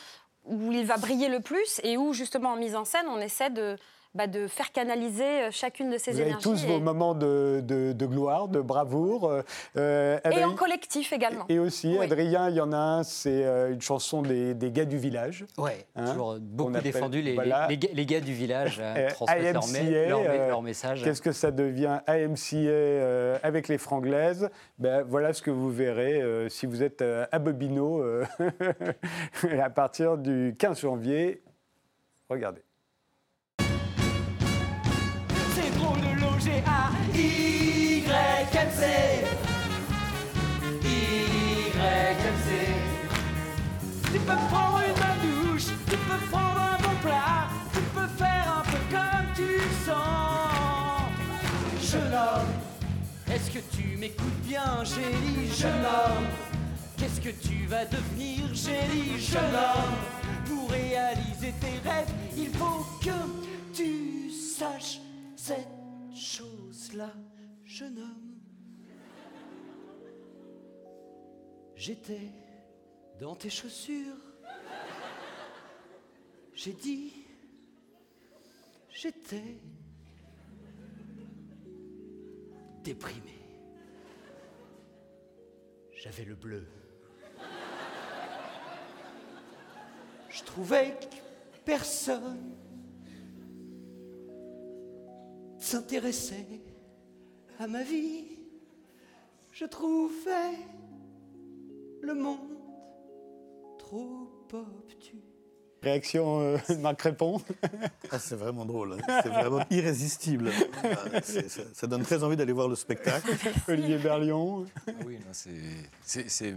où il va briller le plus et où justement en mise en scène on essaie de, bah, de faire canaliser euh, chacune de ces Vous avez énergies. tous et, vos moments de, de- de gloire, de bravoure. euh, euh, et en collectif également. et aussi, Oui. Adrien, il y en a un, c'est une chanson des, des gars du village. Ouais, Hein, toujours beaucoup appelle- défendu les, voilà. les, les gars- les gars du village transmettent leur, message. Qu'est-ce que ça devient AMCA euh, avec les franglaises ben, Voilà ce que vous verrez euh, si vous êtes euh, à Bobino euh, (laughs) à partir du 15 janvier. Regardez. Drôle de loger à YMC. YMC. Tu peux prendre une douche, tu peux prendre un bon plat, tu peux faire un peu comme tu sens. Jeune homme, est-ce que tu m'écoutes bien, Gélie, jeune homme Qu'est-ce que tu vas devenir, Gélie, jeune homme Pour réaliser tes rêves, il faut que tu saches cette chose-là, jeune homme. J'étais dans tes chaussures. J'ai dit, j'étais déprimé. J'avais le bleu. Je trouvais que personne s'intéressait à ma vie. Je trouvais le monde trop obtus. Réaction, euh, Marc Répond. Ah, c'est vraiment drôle, hein. c'est vraiment irrésistible. (laughs) Ah, c'est- ça, ça donne très envie d'aller voir le spectacle. Olivier Berlion. Ah oui, non, c'est- c'est c'est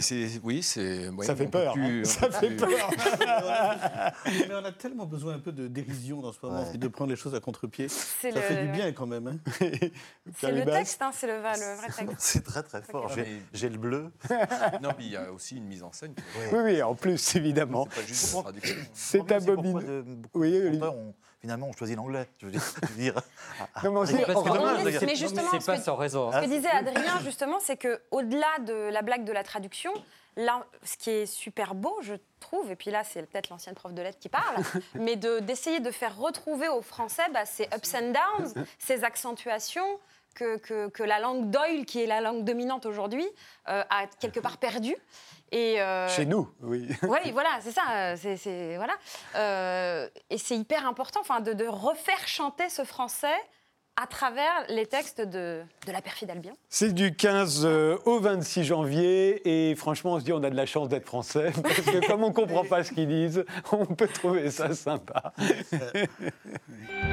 c'est- oui, c'est. ouais, Ça fait peur, plus- hein. Ça fait plus- peur. (laughs) Mais on a tellement besoin un peu de dérision dans ce moment, et de prendre les choses à contre-pied. Ça le- fait du bien quand même. hein. (laughs) C'est le texte, hein, c'est le, le vrai texte. C'est très très fort. J'ai- le bleu. (laughs) Non, puis il y a aussi une mise en scène. Oui, oui, en plus, évidemment. C'est beaucoup Oui, ont- finalement, on choisit l'anglais. Je veux dire. je veux dire, (laughs) Non, mais dommage, justement, c'est pas que- sans raison. Ce que disait Adrien, justement, c'est que au-delà de la blague de la traduction, là, ce qui est super beau, je trouve, et puis là, c'est peut-être l'ancienne prof de lettres qui parle, (laughs) mais de- d'essayer de, faire retrouver aux Français bah, ces ups and downs, (laughs) ces accentuations, que, que, que, la langue d'Oil, qui est la langue dominante aujourd'hui, euh, a quelque part perdu. Et euh, Chez nous, oui. Oui, voilà, c'est ça. C'est, voilà. Euh, et c'est hyper important de, de refaire chanter ce français à travers les textes de, de, la perfide Albion. C'est du 15 euh, au 26 janvier et franchement on se dit on a de la chance d'être français (laughs) parce que comme on ne comprend pas ce qu'ils disent, on peut trouver ça sympa. (laughs)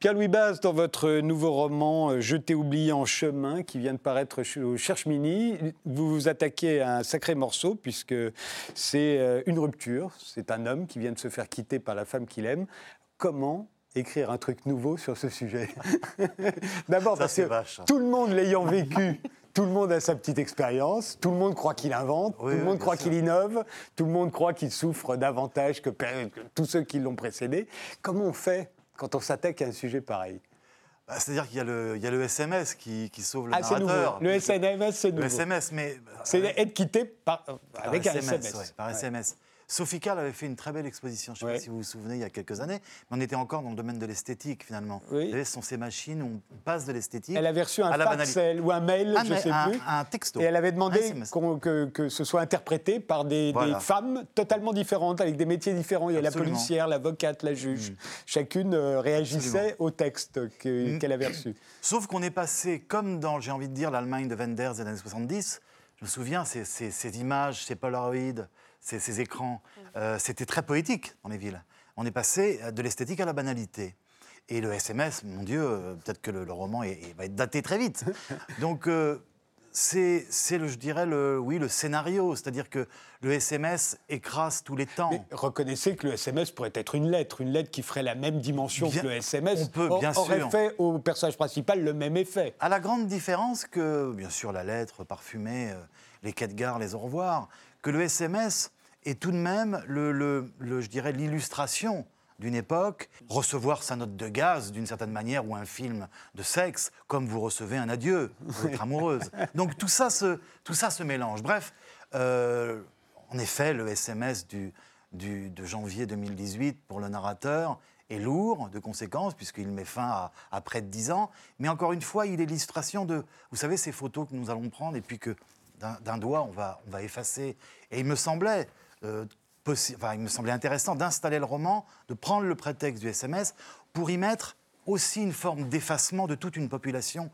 Pierre-Louis Baz, dans votre nouveau roman euh, Je t'ai oublié en chemin, qui vient de paraître au Cherche Mini, vous vous attaquez à un sacré morceau, puisque c'est euh, une rupture. C'est un homme qui vient de se faire quitter par la femme qu'il aime. Comment écrire un truc nouveau sur ce sujet? (laughs) D'abord parce que hein. tout le monde l'ayant vécu, tout le monde a sa petite expérience, tout le monde croit qu'il invente, tout le monde croit qu'il innove, tout le monde croit qu'il souffre davantage que tous ceux qui l'ont précédé. Comment on fait quand on s'attaque à un sujet pareil bah, C'est-à-dire qu'il y, y, a le SMS qui, qui sauve le ah, narrateur. Le SMS, c'est nouveau. Le SMS, mais... C'est être quitté par, avec un SMS. par SMS. Sophie Kahl avait fait une très belle exposition, je ne sais pas si vous vous souvenez, il y a quelques années, mais on était encore dans le domaine de l'esthétique finalement. Oui. ce sont ces machines où on passe de l'esthétique. Elle avait reçu un fax ou un mail, je ne sais plus. Un texto. Et elle avait demandé que, que, ce soit interprété par des, femmes totalement différentes, avec des métiers différents. Il y a la policière, l'avocate, la juge. Mm. Chacune euh, réagissait au texte mm. qu'elle avait reçu. (clears throat) Sauf qu'on est passé, comme dans, j'ai envie de dire, l'Allemagne de Wenders des années 70, je me souviens, ces, ces, ces images, ces polaroids, ces, écrans. Euh, c'était très poétique dans les villes. On est passé de l'esthétique à la banalité. Et le SMS, mon Dieu, euh, peut-être que le, roman va être daté très vite. (laughs) Donc, euh, c'est, je dirais, le, oui, le scénario. C'est-à-dire que le SMS écrase tous les temps. Mais reconnaissez que le SMS pourrait être une lettre, une lettre qui ferait la même dimension que le SMS. On peut, bien aurait fait au personnage principal le même effet. À la grande différence que, bien sûr, la lettre parfumée, les quêtes gares, les au revoir, que le SMS est tout de même, le, je dirais, l'illustration d'une époque, recevoir sa note de gaz d'une certaine manière ou un film de sexe, comme vous recevez un adieu, votre amoureuse. Donc tout ça se, tout ça se mélange. Bref, euh, en effet, le SMS du, du, de janvier 2018 pour le narrateur est lourd de conséquences, puisqu'il met fin à, à, près de dix ans. Mais encore une fois, il est l'illustration de, vous savez, ces photos que nous allons prendre et puis que d'un doigt, on va, effacer. Et il me semblait, euh, il me intéressant d'installer le roman, de prendre le prétexte du SMS pour y mettre aussi une forme d'effacement de toute une population.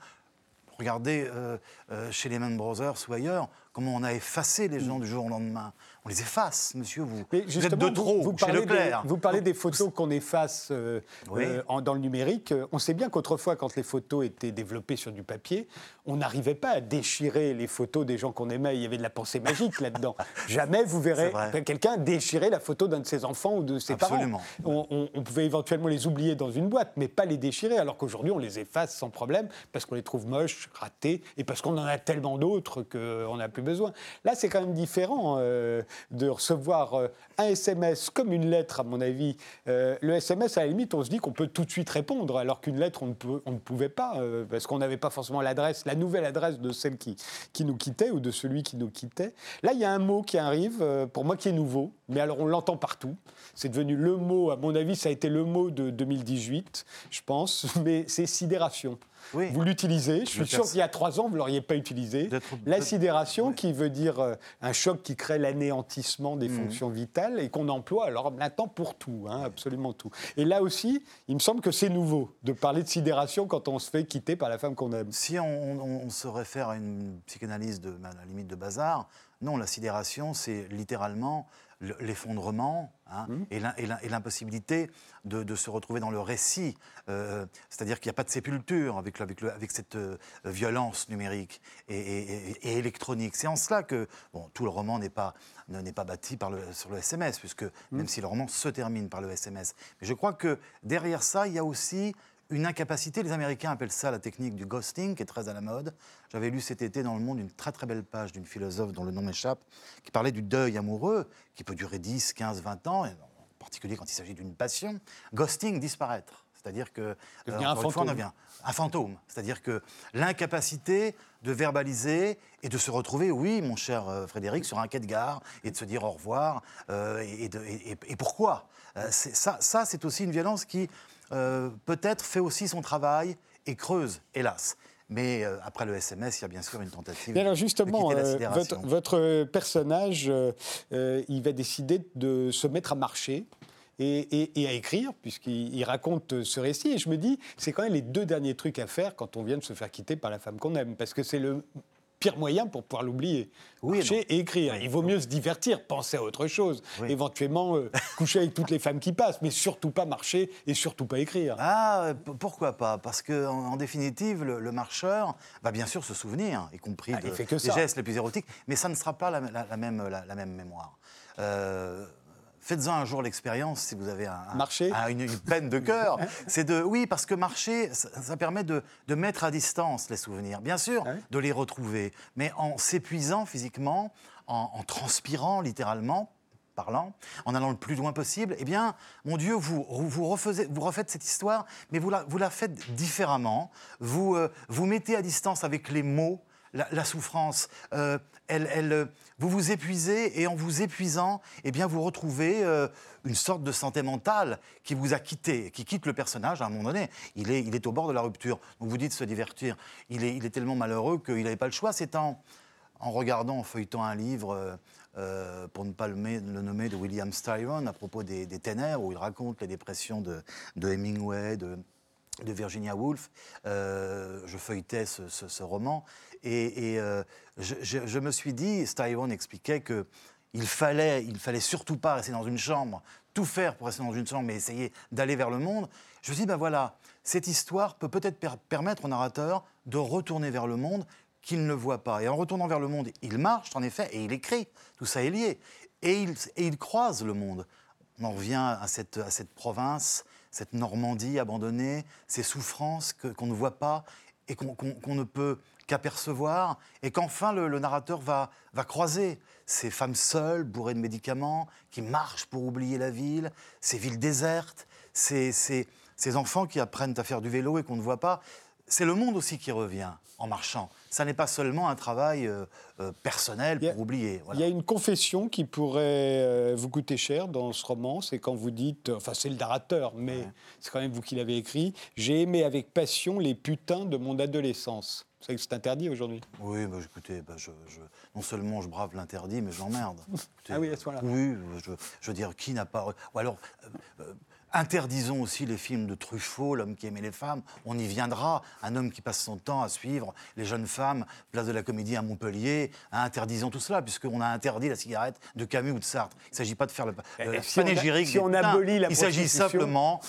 Regardez euh, euh, chez les Lehman Brothers ou ailleurs, comment on a effacé les gens du jour au lendemain? On les efface, monsieur. Vous, vous êtes de trop vous, chez Leclerc. vous parlez des photos qu'on efface euh, euh, dans le numérique. On sait bien qu'autrefois, quand les photos étaient développées sur du papier, on n'arrivait pas à déchirer les photos des gens qu'on aimait. Il y avait de la pensée magique là-dedans. (laughs) Jamais vous verrez quelqu'un déchirer la photo d'un de ses enfants ou de ses Absolument. parents. On, on, pouvait éventuellement les oublier dans une boîte, mais pas les déchirer, alors qu'aujourd'hui, on les efface sans problème parce qu'on les trouve moches, ratés, et parce qu'on en a tellement d'autres qu'on n'a plus besoin. Là, c'est quand même différent. Euh, de recevoir euh, un SMS comme une lettre, à mon avis. Euh, le SMS, à la limite, on se dit qu'on peut tout de suite répondre, alors qu'une lettre, on ne, on ne, pouvait pas, parce qu'on n'avait pas forcément l'adresse, la nouvelle adresse de celle qui, qui nous quittait ou de celui qui nous quittait. Là, il y a un mot qui arrive, pour moi, qui est nouveau, mais alors on l'entend partout. C'est devenu le mot, à mon avis, ça a été le mot de 2018, je pense, (laughs) mais c'est sidération. Vous l'utilisez. Je suis sûr qu'il y a trois ans, vous ne l'auriez pas utilisé. La sidération, qui veut dire euh, un choc qui crée l'anéantissement des mhm. fonctions vitales et qu'on emploie alors maintenant pour tout, hein, absolument tout. Et là aussi, il me semble que c'est nouveau de parler de sidération quand on se fait quitter par la femme qu'on aime. Si on, se réfère à une psychanalyse de, à la limite de bazar, non, la sidération, c'est littéralement l'effondrement hein, mmh. et l'impossibilité de, se retrouver dans le récit. Euh, c'est-à-dire qu'il n'y a pas de sépulture avec, avec, avec cette euh, violence numérique et, électronique. C'est en cela que bon, tout le roman n'est pas, pas bâti par le, sur le SMS, puisque mmh. même si le roman se termine par le SMS. Mais je crois que derrière ça, il y a aussi une incapacité. Les Américains appellent ça la technique du ghosting, qui est très à la mode. J'avais lu cet été dans Le Monde une très très belle page d'une philosophe dont le nom m'échappe, qui parlait du deuil amoureux, qui peut durer 10, 15, 20 ans, en particulier quand il s'agit d'une passion. Ghosting, disparaître. C'est-à-dire que, euh, un, fantôme. devient un fantôme. C'est-à-dire que l'incapacité de verbaliser et de se retrouver, oui, mon cher euh, Frédéric, sur un quai de gare et de se dire au revoir euh, et, et, pourquoi? Ça c'est aussi une violence qui euh, peut-être fait aussi son travail et creuse, hélas. Mais euh, après le SMS, il y a bien sûr une tentative Mais alors de justement, quitter la euh, votre, votre personnage, il va décider de se mettre à marcher. Et, et- et à écrire, puisqu'il il raconte ce récit. Et je me dis, c'est quand même les deux derniers trucs à faire quand on vient de se faire quitter par la femme qu'on aime, parce que c'est le pire moyen pour pouvoir l'oublier. Oui, Marcher et écrire. Il vaut mieux se divertir, penser à autre chose, Oui. éventuellement euh, (laughs) coucher avec toutes les femmes qui passent, mais surtout pas marcher et surtout pas écrire. Ah, euh, pourquoi pas? Parce que en, en définitive, le, le marcheur va bien sûr se souvenir, y compris Ah, il de- fait que des ça. gestes les plus érotiques, mais ça ne sera pas la, la- la même, la, la même mémoire. Euh, Faites-en un jour l'expérience si vous avez un, une, une peine de cœur. (laughs) C'est de oui parce que marcher, ça, ça permet de, de mettre à distance les souvenirs. Bien sûr, Ah oui de les retrouver, mais en s'épuisant physiquement, en, en transpirant littéralement, parlant, en allant le plus loin possible, eh bien, mon Dieu, vous, vous, refaisez- vous refaites cette histoire, mais vous la, vous la faites différemment. Vous, euh, vous mettez à distance avec les mots la, souffrance. Euh, elle, euh, vous vous épuisez et en vous épuisant, eh bien, vous retrouvez euh, une sorte de santé mentale qui vous a quitté, qui quitte le personnage à un moment donné. Il est, au bord de la rupture. Donc vous dites se divertir. Il est, tellement malheureux qu'il n'avait pas le choix. C'est en, regardant, en feuilletant un livre, pour ne pas le, le nommer, de William Styron, à propos des, ténèbres, où il raconte les dépressions de, Hemingway, de, Virginia Woolf. Je feuilletais ce roman et, euh, je, me suis dit, Styron expliquait que il fallait, il fallait surtout pas rester dans une chambre, tout faire pour rester dans une chambre, mais essayer d'aller vers le monde. Je me suis dit, ben voilà, cette histoire peut peut-être per- permettre au narrateur de retourner vers le monde qu'il ne voit pas. Et en retournant vers le monde, il marche en effet et il écrit. Tout ça est lié. Et il, croise le monde. On en revient à cette, province, cette Normandie abandonnée, ces souffrances qu'on ne voit pas et qu'on ne peut qu'apercevoir, et qu'enfin le, narrateur va, va croiser ces femmes seules, bourrées de médicaments, qui marchent pour oublier la ville, ces villes désertes, ces, ces- ces enfants qui apprennent à faire du vélo et qu'on ne voit pas. C'est le monde aussi qui revient en marchant. Ça n'est pas seulement un travail euh, euh, personnel a- pour oublier. voilà. Il y a une confession qui pourrait euh, vous coûter cher dans ce roman, c'est quand vous dites, enfin c'est le narrateur, mais c'est quand même vous qui l'avez écrit, j'ai aimé avec passion les putains de mon adolescence. Vous savez que c'est interdit aujourd'hui Oui, bah, écoutez, bah, je, je- non seulement je brave l'interdit, mais je l'emmerde. Écoutez, (laughs) Ah oui, à ce point-là. Oui, je, je veux dire, qui n'a pas. Ou alors, euh, euh, interdisons aussi les films de Truffaut, L'homme qui aimait les femmes. On y viendra. Un homme qui passe son temps à suivre les jeunes femmes, place de la Comédie à Montpellier. Hein, interdisons tout cela, puisqu'on a interdit la cigarette de Camus ou de Sartre. Il ne s'agit pas de faire le, le Eh, si on a- panégyrique si on abolit la Il s'agit simplement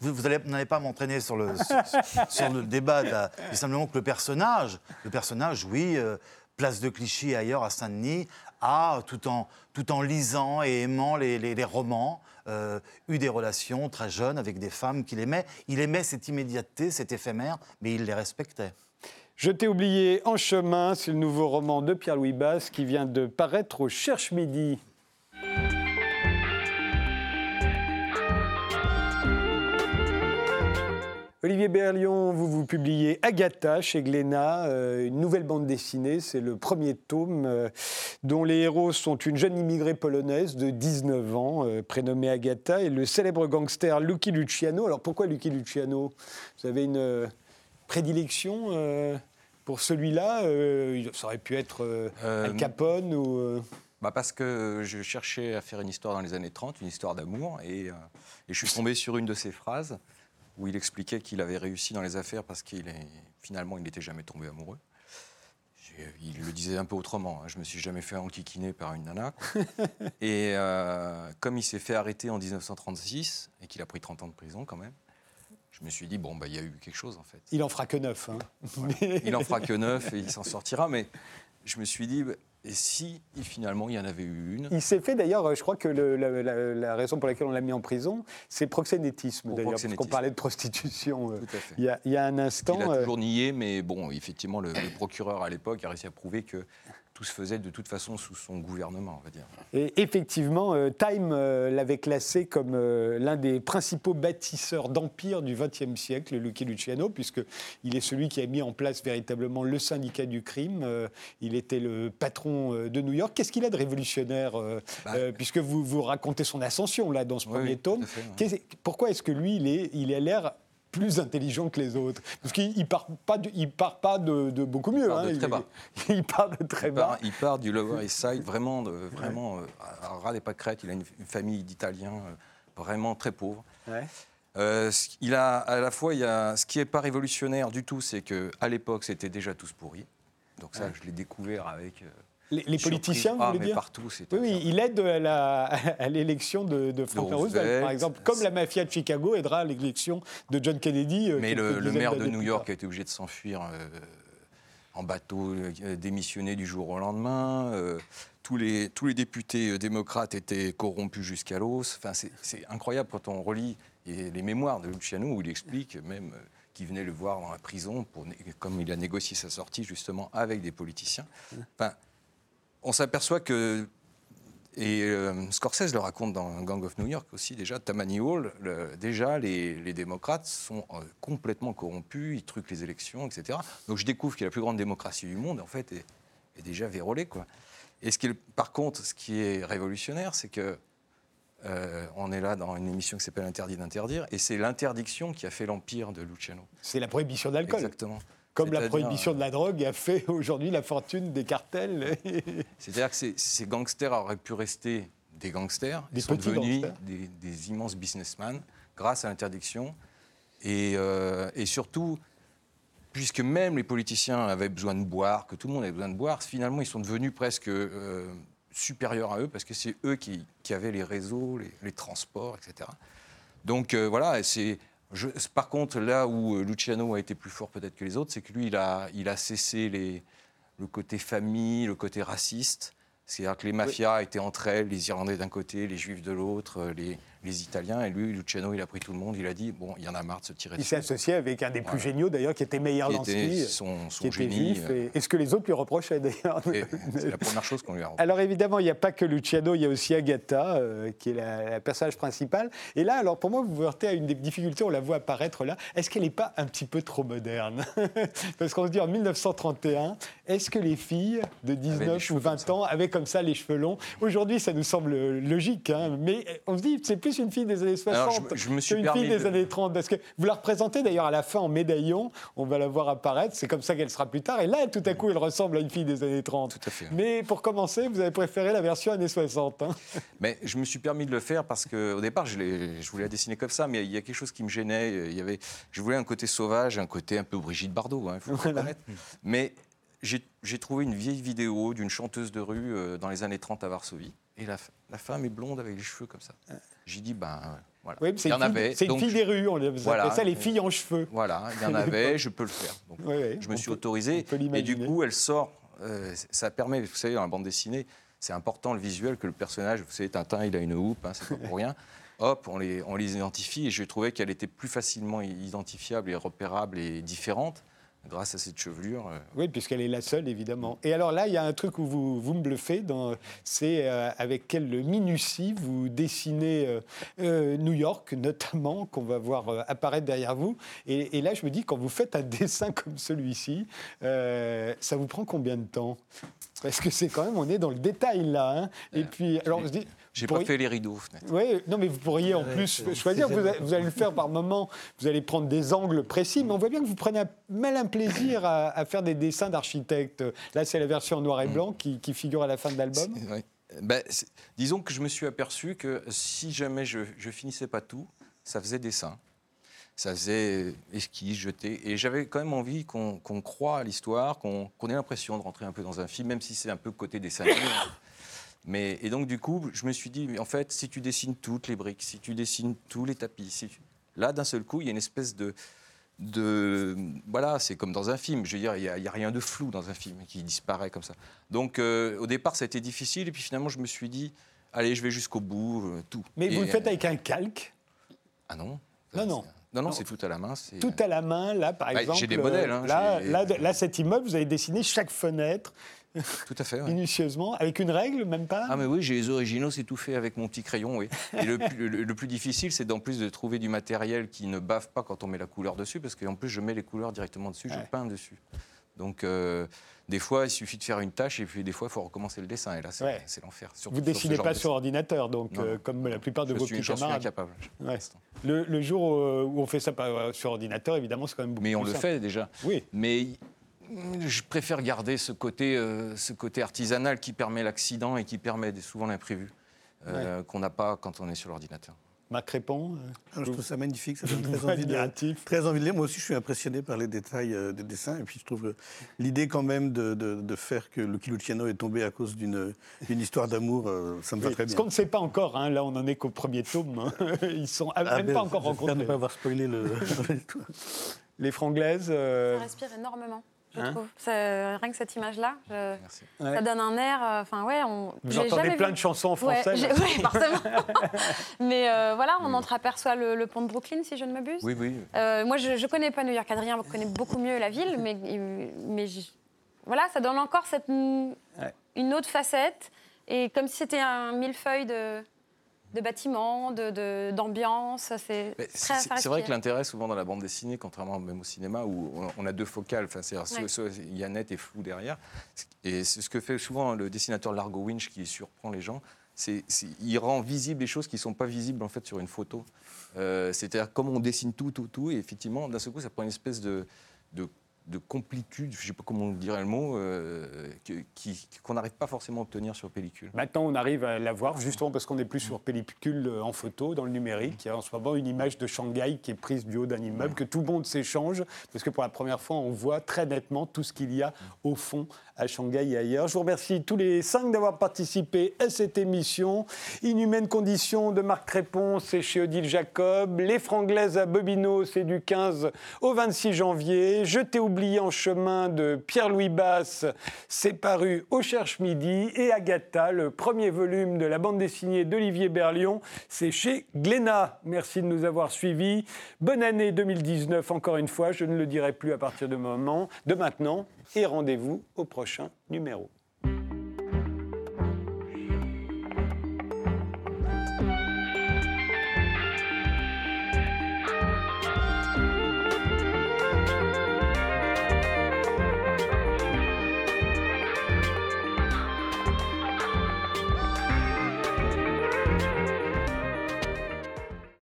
vous, vous allez- vous n'allez pas m'entraîner sur le, sur, sur le débat. simplement que le personnage, le personnage, oui, euh, place de Clichy ailleurs à Saint-Denis, a, tout en, tout en lisant et aimant les, les- romans, euh, eu des relations très jeunes avec des femmes qu'il aimait. Il aimait cette immédiateté, cet éphémère, mais il les respectait. Je t'ai oublié en chemin, c'est le nouveau roman de Pierre-Louis Basse qui vient de paraître au Cherche Midi. Olivier Berlion, vous vous publiez Agatha chez Glénat, euh, une nouvelle bande dessinée. C'est le premier tome euh, dont les héros sont une jeune immigrée polonaise de 19 ans, euh, prénommée Agatha, et le célèbre gangster Lucky Luciano. Alors pourquoi Lucky Luciano? Vous avez une prédilection pour celui-là? Ça aurait pu être Al Capone ou. Bah parce que je cherchais à faire une histoire dans les années 30, une histoire d'amour, et, et je suis tombé sur une de ses phrases où il expliquait qu'il avait réussi dans les affaires parce qu'il est finalement il n'était jamais tombé amoureux. Il le disait un peu autrement. hein, Je me suis jamais fait enquiquiner par une nana. quoi. (laughs) et euh, comme il s'est fait arrêter en 1936 et qu'il a pris 30 ans de prison quand même, je me suis dit bon bah il y a eu quelque chose en fait. Il en fera que neuf. hein. Il en fera que neuf et il s'en sortira. Mais je me suis dit, bah, et si et finalement il y en avait eu une Il s'est fait d'ailleurs, je crois que le- la, la- la raison pour laquelle on l'a mis en prison, c'est proxénétisme d'ailleurs, parce qu'on parlait de prostitution euh, il y, a, il y a un Il instant. a euh, toujours nié, mais bon, effectivement, le, le procureur à l'époque a réussi à prouver que tout se faisait de toute façon sous son gouvernement, on va dire. Et effectivement, euh, Time euh, l'avait classé comme euh, l'un des principaux bâtisseurs d'empire du XXe siècle, Lucky Luciano, puisqu'il est celui qui a mis en place véritablement le syndicat du crime. Il était le patron de New York. Qu'est-ce qu'il a de révolutionnaire, Bah, puisque vous, vous racontez son ascension là dans ce Oui, premier tome fait, ouais. Pourquoi est-ce que lui, il, est, il a l'air plus intelligent que les autres Parce qu'il ne part pas, de, il part pas de, de beaucoup mieux. part de hein. très il, bas. il part de très Il bas. part, il part du Lower East Side, vraiment, de, vraiment euh, à ras des pâquerettes. Il a une, une famille d'Italiens euh, vraiment très pauvres. Ouais. Euh, il a, à la fois, il y a, ce qui n'est pas révolutionnaire du tout, c'est qu'à l'époque, c'était déjà tous pourris. Donc ça, je l'ai découvert avec... euh, Les, politiciens, vous ah, voulez mais dire partout, c'était... Oui, oui, il aide à la- (laughs) à l'élection de, de Franklin Roosevelt, Roosevelt. par exemple, comme la mafia de Chicago aidera à l'élection de John Kennedy. euh, Mais le, maire de New York a été obligé de s'enfuir euh, en bateau, euh, démissionner du jour au lendemain. euh, tous, les, tous les députés démocrates étaient corrompus jusqu'à l'os. Enfin, c'est c'est incroyable quand on relit les mémoires de Luciano où il explique même qu'il venait le voir dans la prison, pour, comme il a négocié sa sortie justement avec des politiciens. Enfin, on s'aperçoit que et euh, Scorsese le raconte dans Gang of New York aussi, déjà, Tammany Hall, le- déjà, les, les démocrates sont euh, complètement corrompus, ils truquent les élections, etc. Donc je découvre que la plus grande démocratie du monde, en fait, est, est déjà vérolée, quoi. Et ce qui est, par contre, ce qui est révolutionnaire, c'est que euh, on est là dans une émission qui s'appelle Interdit d'interdire, et c'est l'interdiction qui a fait l'empire de Luciano. C'est la prohibition de l'alcool. Exactement. Comme la prohibition de la drogue a fait (laughs) aujourd'hui la fortune des cartels. (laughs) C'est-à-dire que ces, ces gangsters auraient pu rester des gangsters, Des ils sont devenus gangsters. des, des immenses businessmen grâce à l'interdiction. Et, euh, et surtout, puisque même les politiciens avaient besoin de boire, que tout le monde avait besoin de boire, finalement ils sont devenus presque euh, supérieurs à eux parce que c'est eux qui, qui avaient les réseaux, les, les transports, etc. Donc euh, voilà, c'est. Je- par contre, là où euh, Luciano a été plus fort peut-être que les autres, c'est que lui, il a, il a cessé les, le côté famille, le côté raciste. C'est-à-dire que les mafias étaient entre elles, les Irlandais d'un côté, les Juifs de l'autre, euh, les, les Italiens. Et lui, Luciano, il a pris tout le monde. Il a dit bon, il y en a marre de se tirer Il s'est associé avec un des plus Voilà. géniaux d'ailleurs, qui était Qui Lansky, était son, son qui génie. euh, et, et ce que les autres lui reprochaient d'ailleurs. C'est la première chose qu'on lui a reproché. Alors évidemment, il n'y a pas que Luciano, il y a aussi Agatha, euh, qui est la, la personnage principale. Et là, alors pour moi, vous vous heurtez à une des difficultés, on la voit apparaître là. Est-ce qu'elle n'est pas un petit peu trop moderne (laughs) Parce qu'on se dit en 1931, est-ce que les filles de Avaient 19 les ou cheveux 20 ans avaient comme ça les cheveux longs? Aujourd'hui, ça nous semble logique, hein, mais on se dit c'est plus une fille des années 60 Alors, je- je me suis qu'une fille des de- années 30. Parce que vous la représentez d'ailleurs à la fin en médaillon, on va la voir apparaître, c'est comme ça qu'elle sera plus tard. Et là, tout à coup, elle ressemble à une fille des années 30. Tout à fait. Mais pour commencer, vous avez préféré la version années 60. hein. (laughs) Mais je me suis permis de le faire parce qu'au départ, je, je voulais la dessiner comme ça, mais il y a quelque chose qui me gênait. Il y avait, je voulais un côté sauvage, un côté un peu Brigitte Bardot, il faut Voilà. reconnaître. Mais j'ai trouvé une vieille vidéo d'une chanteuse de rue euh, dans les années 30 à Varsovie. Et la, la femme est blonde avec les cheveux comme ça. J'ai dit, ben euh, voilà. Oui, c'est il y une, en fille- avait. c'est une donc fille des rues, on les Voilà. ça les filles en cheveux. Voilà, il y en (laughs) avait, je peux le faire. Donc, Oui, oui, je me suis peut- autorisé. Et du coup, elle sort. euh, ça permet, vous savez, dans la bande dessinée, c'est important le visuel que le personnage, vous savez, Tintin, il a une houppe, hein, c'est pas pour rien. (laughs) Hop, on les, on les identifie et je trouvais qu'elle était plus facilement identifiable et repérable et différente grâce à cette chevelure. euh, Oui, puisqu'elle est la seule, évidemment. Et alors là, il y a un truc où vous, vous me bluffez, c'est euh, avec quelle minutie vous dessinez euh, euh, New York, notamment, qu'on va voir apparaître derrière vous. Et, et là, je me dis, quand vous faites un (laughs) dessin comme celui-ci, ça vous prend combien de temps? Parce que c'est quand même, on est dans le détail là. hein. Et puis, alors, je dis... J'ai pas fait les rideaux. Oui, non, mais vous pourriez en Ouais, plus choisir. Vous, allez- vous allez le faire par moment. Vous allez prendre des angles précis, mais on voit bien que vous prenez un malin plaisir à, à faire des dessins d'architectes. Là, c'est la version en noir et blanc qui, qui figure à la fin de l'album. Ouais. Ben, disons que je me suis aperçu que si jamais je, je finissais pas tout, ça faisait dessin. Ça faisait esquisse, jeté. Et j'avais quand même envie qu'on qu'on croie à l'histoire, qu'on qu'on ait l'impression de rentrer un peu dans un film, même si c'est un peu côté dessin. Mais, et donc, du coup, je me suis dit, mais en fait, si tu dessines toutes les briques, si tu dessines tous les tapis, si tu- là, d'un seul coup, il y a une espèce de. de voilà, c'est comme dans un film. Je veux dire, il n'y a, rien de flou dans un film qui disparaît comme ça. Donc, euh, au départ, ça a été difficile. Et puis, finalement, je me suis dit, allez, je vais jusqu'au bout, euh, tout. Mais Et, vous le faites euh, avec un calque? Ah non Non, non. Non, non, c'est tout à la main. Tout à la main, là, par Bah, exemple. j'ai des modèles, hein, là, là, là, cet immeuble, vous avez dessiné chaque fenêtre Tout à fait. minutieusement, avec une règle, même pas Ah mais oui, j'ai les originaux, c'est tout fait avec mon petit crayon, oui. Et le, plus- le- le plus difficile, c'est d'en plus de trouver du matériel qui ne bave pas quand on met la couleur dessus, parce qu'en plus, je mets les couleurs directement dessus, je peins dessus. Donc, euh, des fois, il suffit de faire une tâche, et puis des fois, il faut recommencer le dessin. Et là, c'est Ouais. l'enfer. Vous dessinez genre pas sur ordinateur, donc, Non, euh, comme la plupart de Je vos suis- petits J'en suis camarades. incapable. Ouais. Le, le jour où, où on fait ça euh, sur ordinateur, évidemment, c'est quand même beaucoup Mais on plus le simple. fait déjà. Oui. Mais je préfère garder ce côté, euh, ce côté artisanal qui permet l'accident et qui permet souvent l'imprévu, euh, qu'on n'a pas quand on est sur l'ordinateur. Marc répond. euh, je trouve ça magnifique, ça donne très envie, de, très envie de lire. Moi aussi, je suis impressionné par les détails euh, des dessins. Et puis, je trouve que l'idée quand même de, de- de faire que Lucky Luciano est tombé à cause d'une histoire d'amour, euh, ça me va Oui, très ce bien. qu'on ne sait pas encore, hein, là on n'en est qu'au premier tome, hein. (laughs) ils sont Ah, même ben, pas encore j'espère ne rencontrés. pas avoir spoilé le. (laughs) Les franglaises, euh, Ça respire énormément, je Hein trouve. Ça- rien que cette image-là, je- Merci. Ouais. ça donne un air. euh, Enfin, ouais, on. vous j'ai entendez plein vu. de chansons en français. (laughs) oui, forcément. (laughs) Mais euh, voilà, on entreaperçoit le, le pont de Brooklyn, si je ne m'abuse. Oui, oui. Euh, moi, je ne connais pas New York. Adrien connaît beaucoup mieux la ville, mais, mais je- voilà, ça donne encore cette, une autre facette. Et comme si c'était un millefeuille de, de bâtiments, d'ambiance. De, d'ambiance, c'est vrai que l'intérêt, souvent dans la bande dessinée, contrairement même au cinéma, où on- on a deux focales, enfin, c'est-à-dire Ouais. il y a net et flou derrière. Et c'est ce que fait souvent le dessinateur Largo Winch qui surprend les gens. C'est, c'est- il rend visible les choses qui ne sont pas visibles en fait sur une photo. Euh, c'est-à-dire comme on dessine tout, tout, tout, et effectivement, d'un seul coup, ça prend une espèce de, de, de complétude, je ne sais pas comment on dirait le mot, euh, qu'on n'arrive pas forcément à obtenir sur pellicule. Maintenant, on arrive à la voir, justement parce qu'on n'est plus sur pellicule euh, en photo, dans le numérique. Il y a en ce moment une image de Shanghai qui est prise du haut d'un immeuble, que tout le monde s'échange, parce que pour la première fois, on voit très nettement tout ce qu'il y a au fond à Shanghai et ailleurs. Je vous remercie tous les cinq d'avoir participé à cette émission. Inhumaine condition de Marc Crépon, c'est chez Odile Jacob. Les Franglaises à Bobino, c'est du 15 au 26 janvier. Je t'ai oublié en chemin de Pierre-Louis Basse, c'est paru au Cherche Midi. Et Agatha, le premier volume de la bande dessinée d'Olivier Berlion, c'est chez Glénat. Merci de nous avoir suivis. Bonne année 2019 encore une fois, je ne le dirai plus à partir de de maintenant. Et rendez-vous au prochain numéro.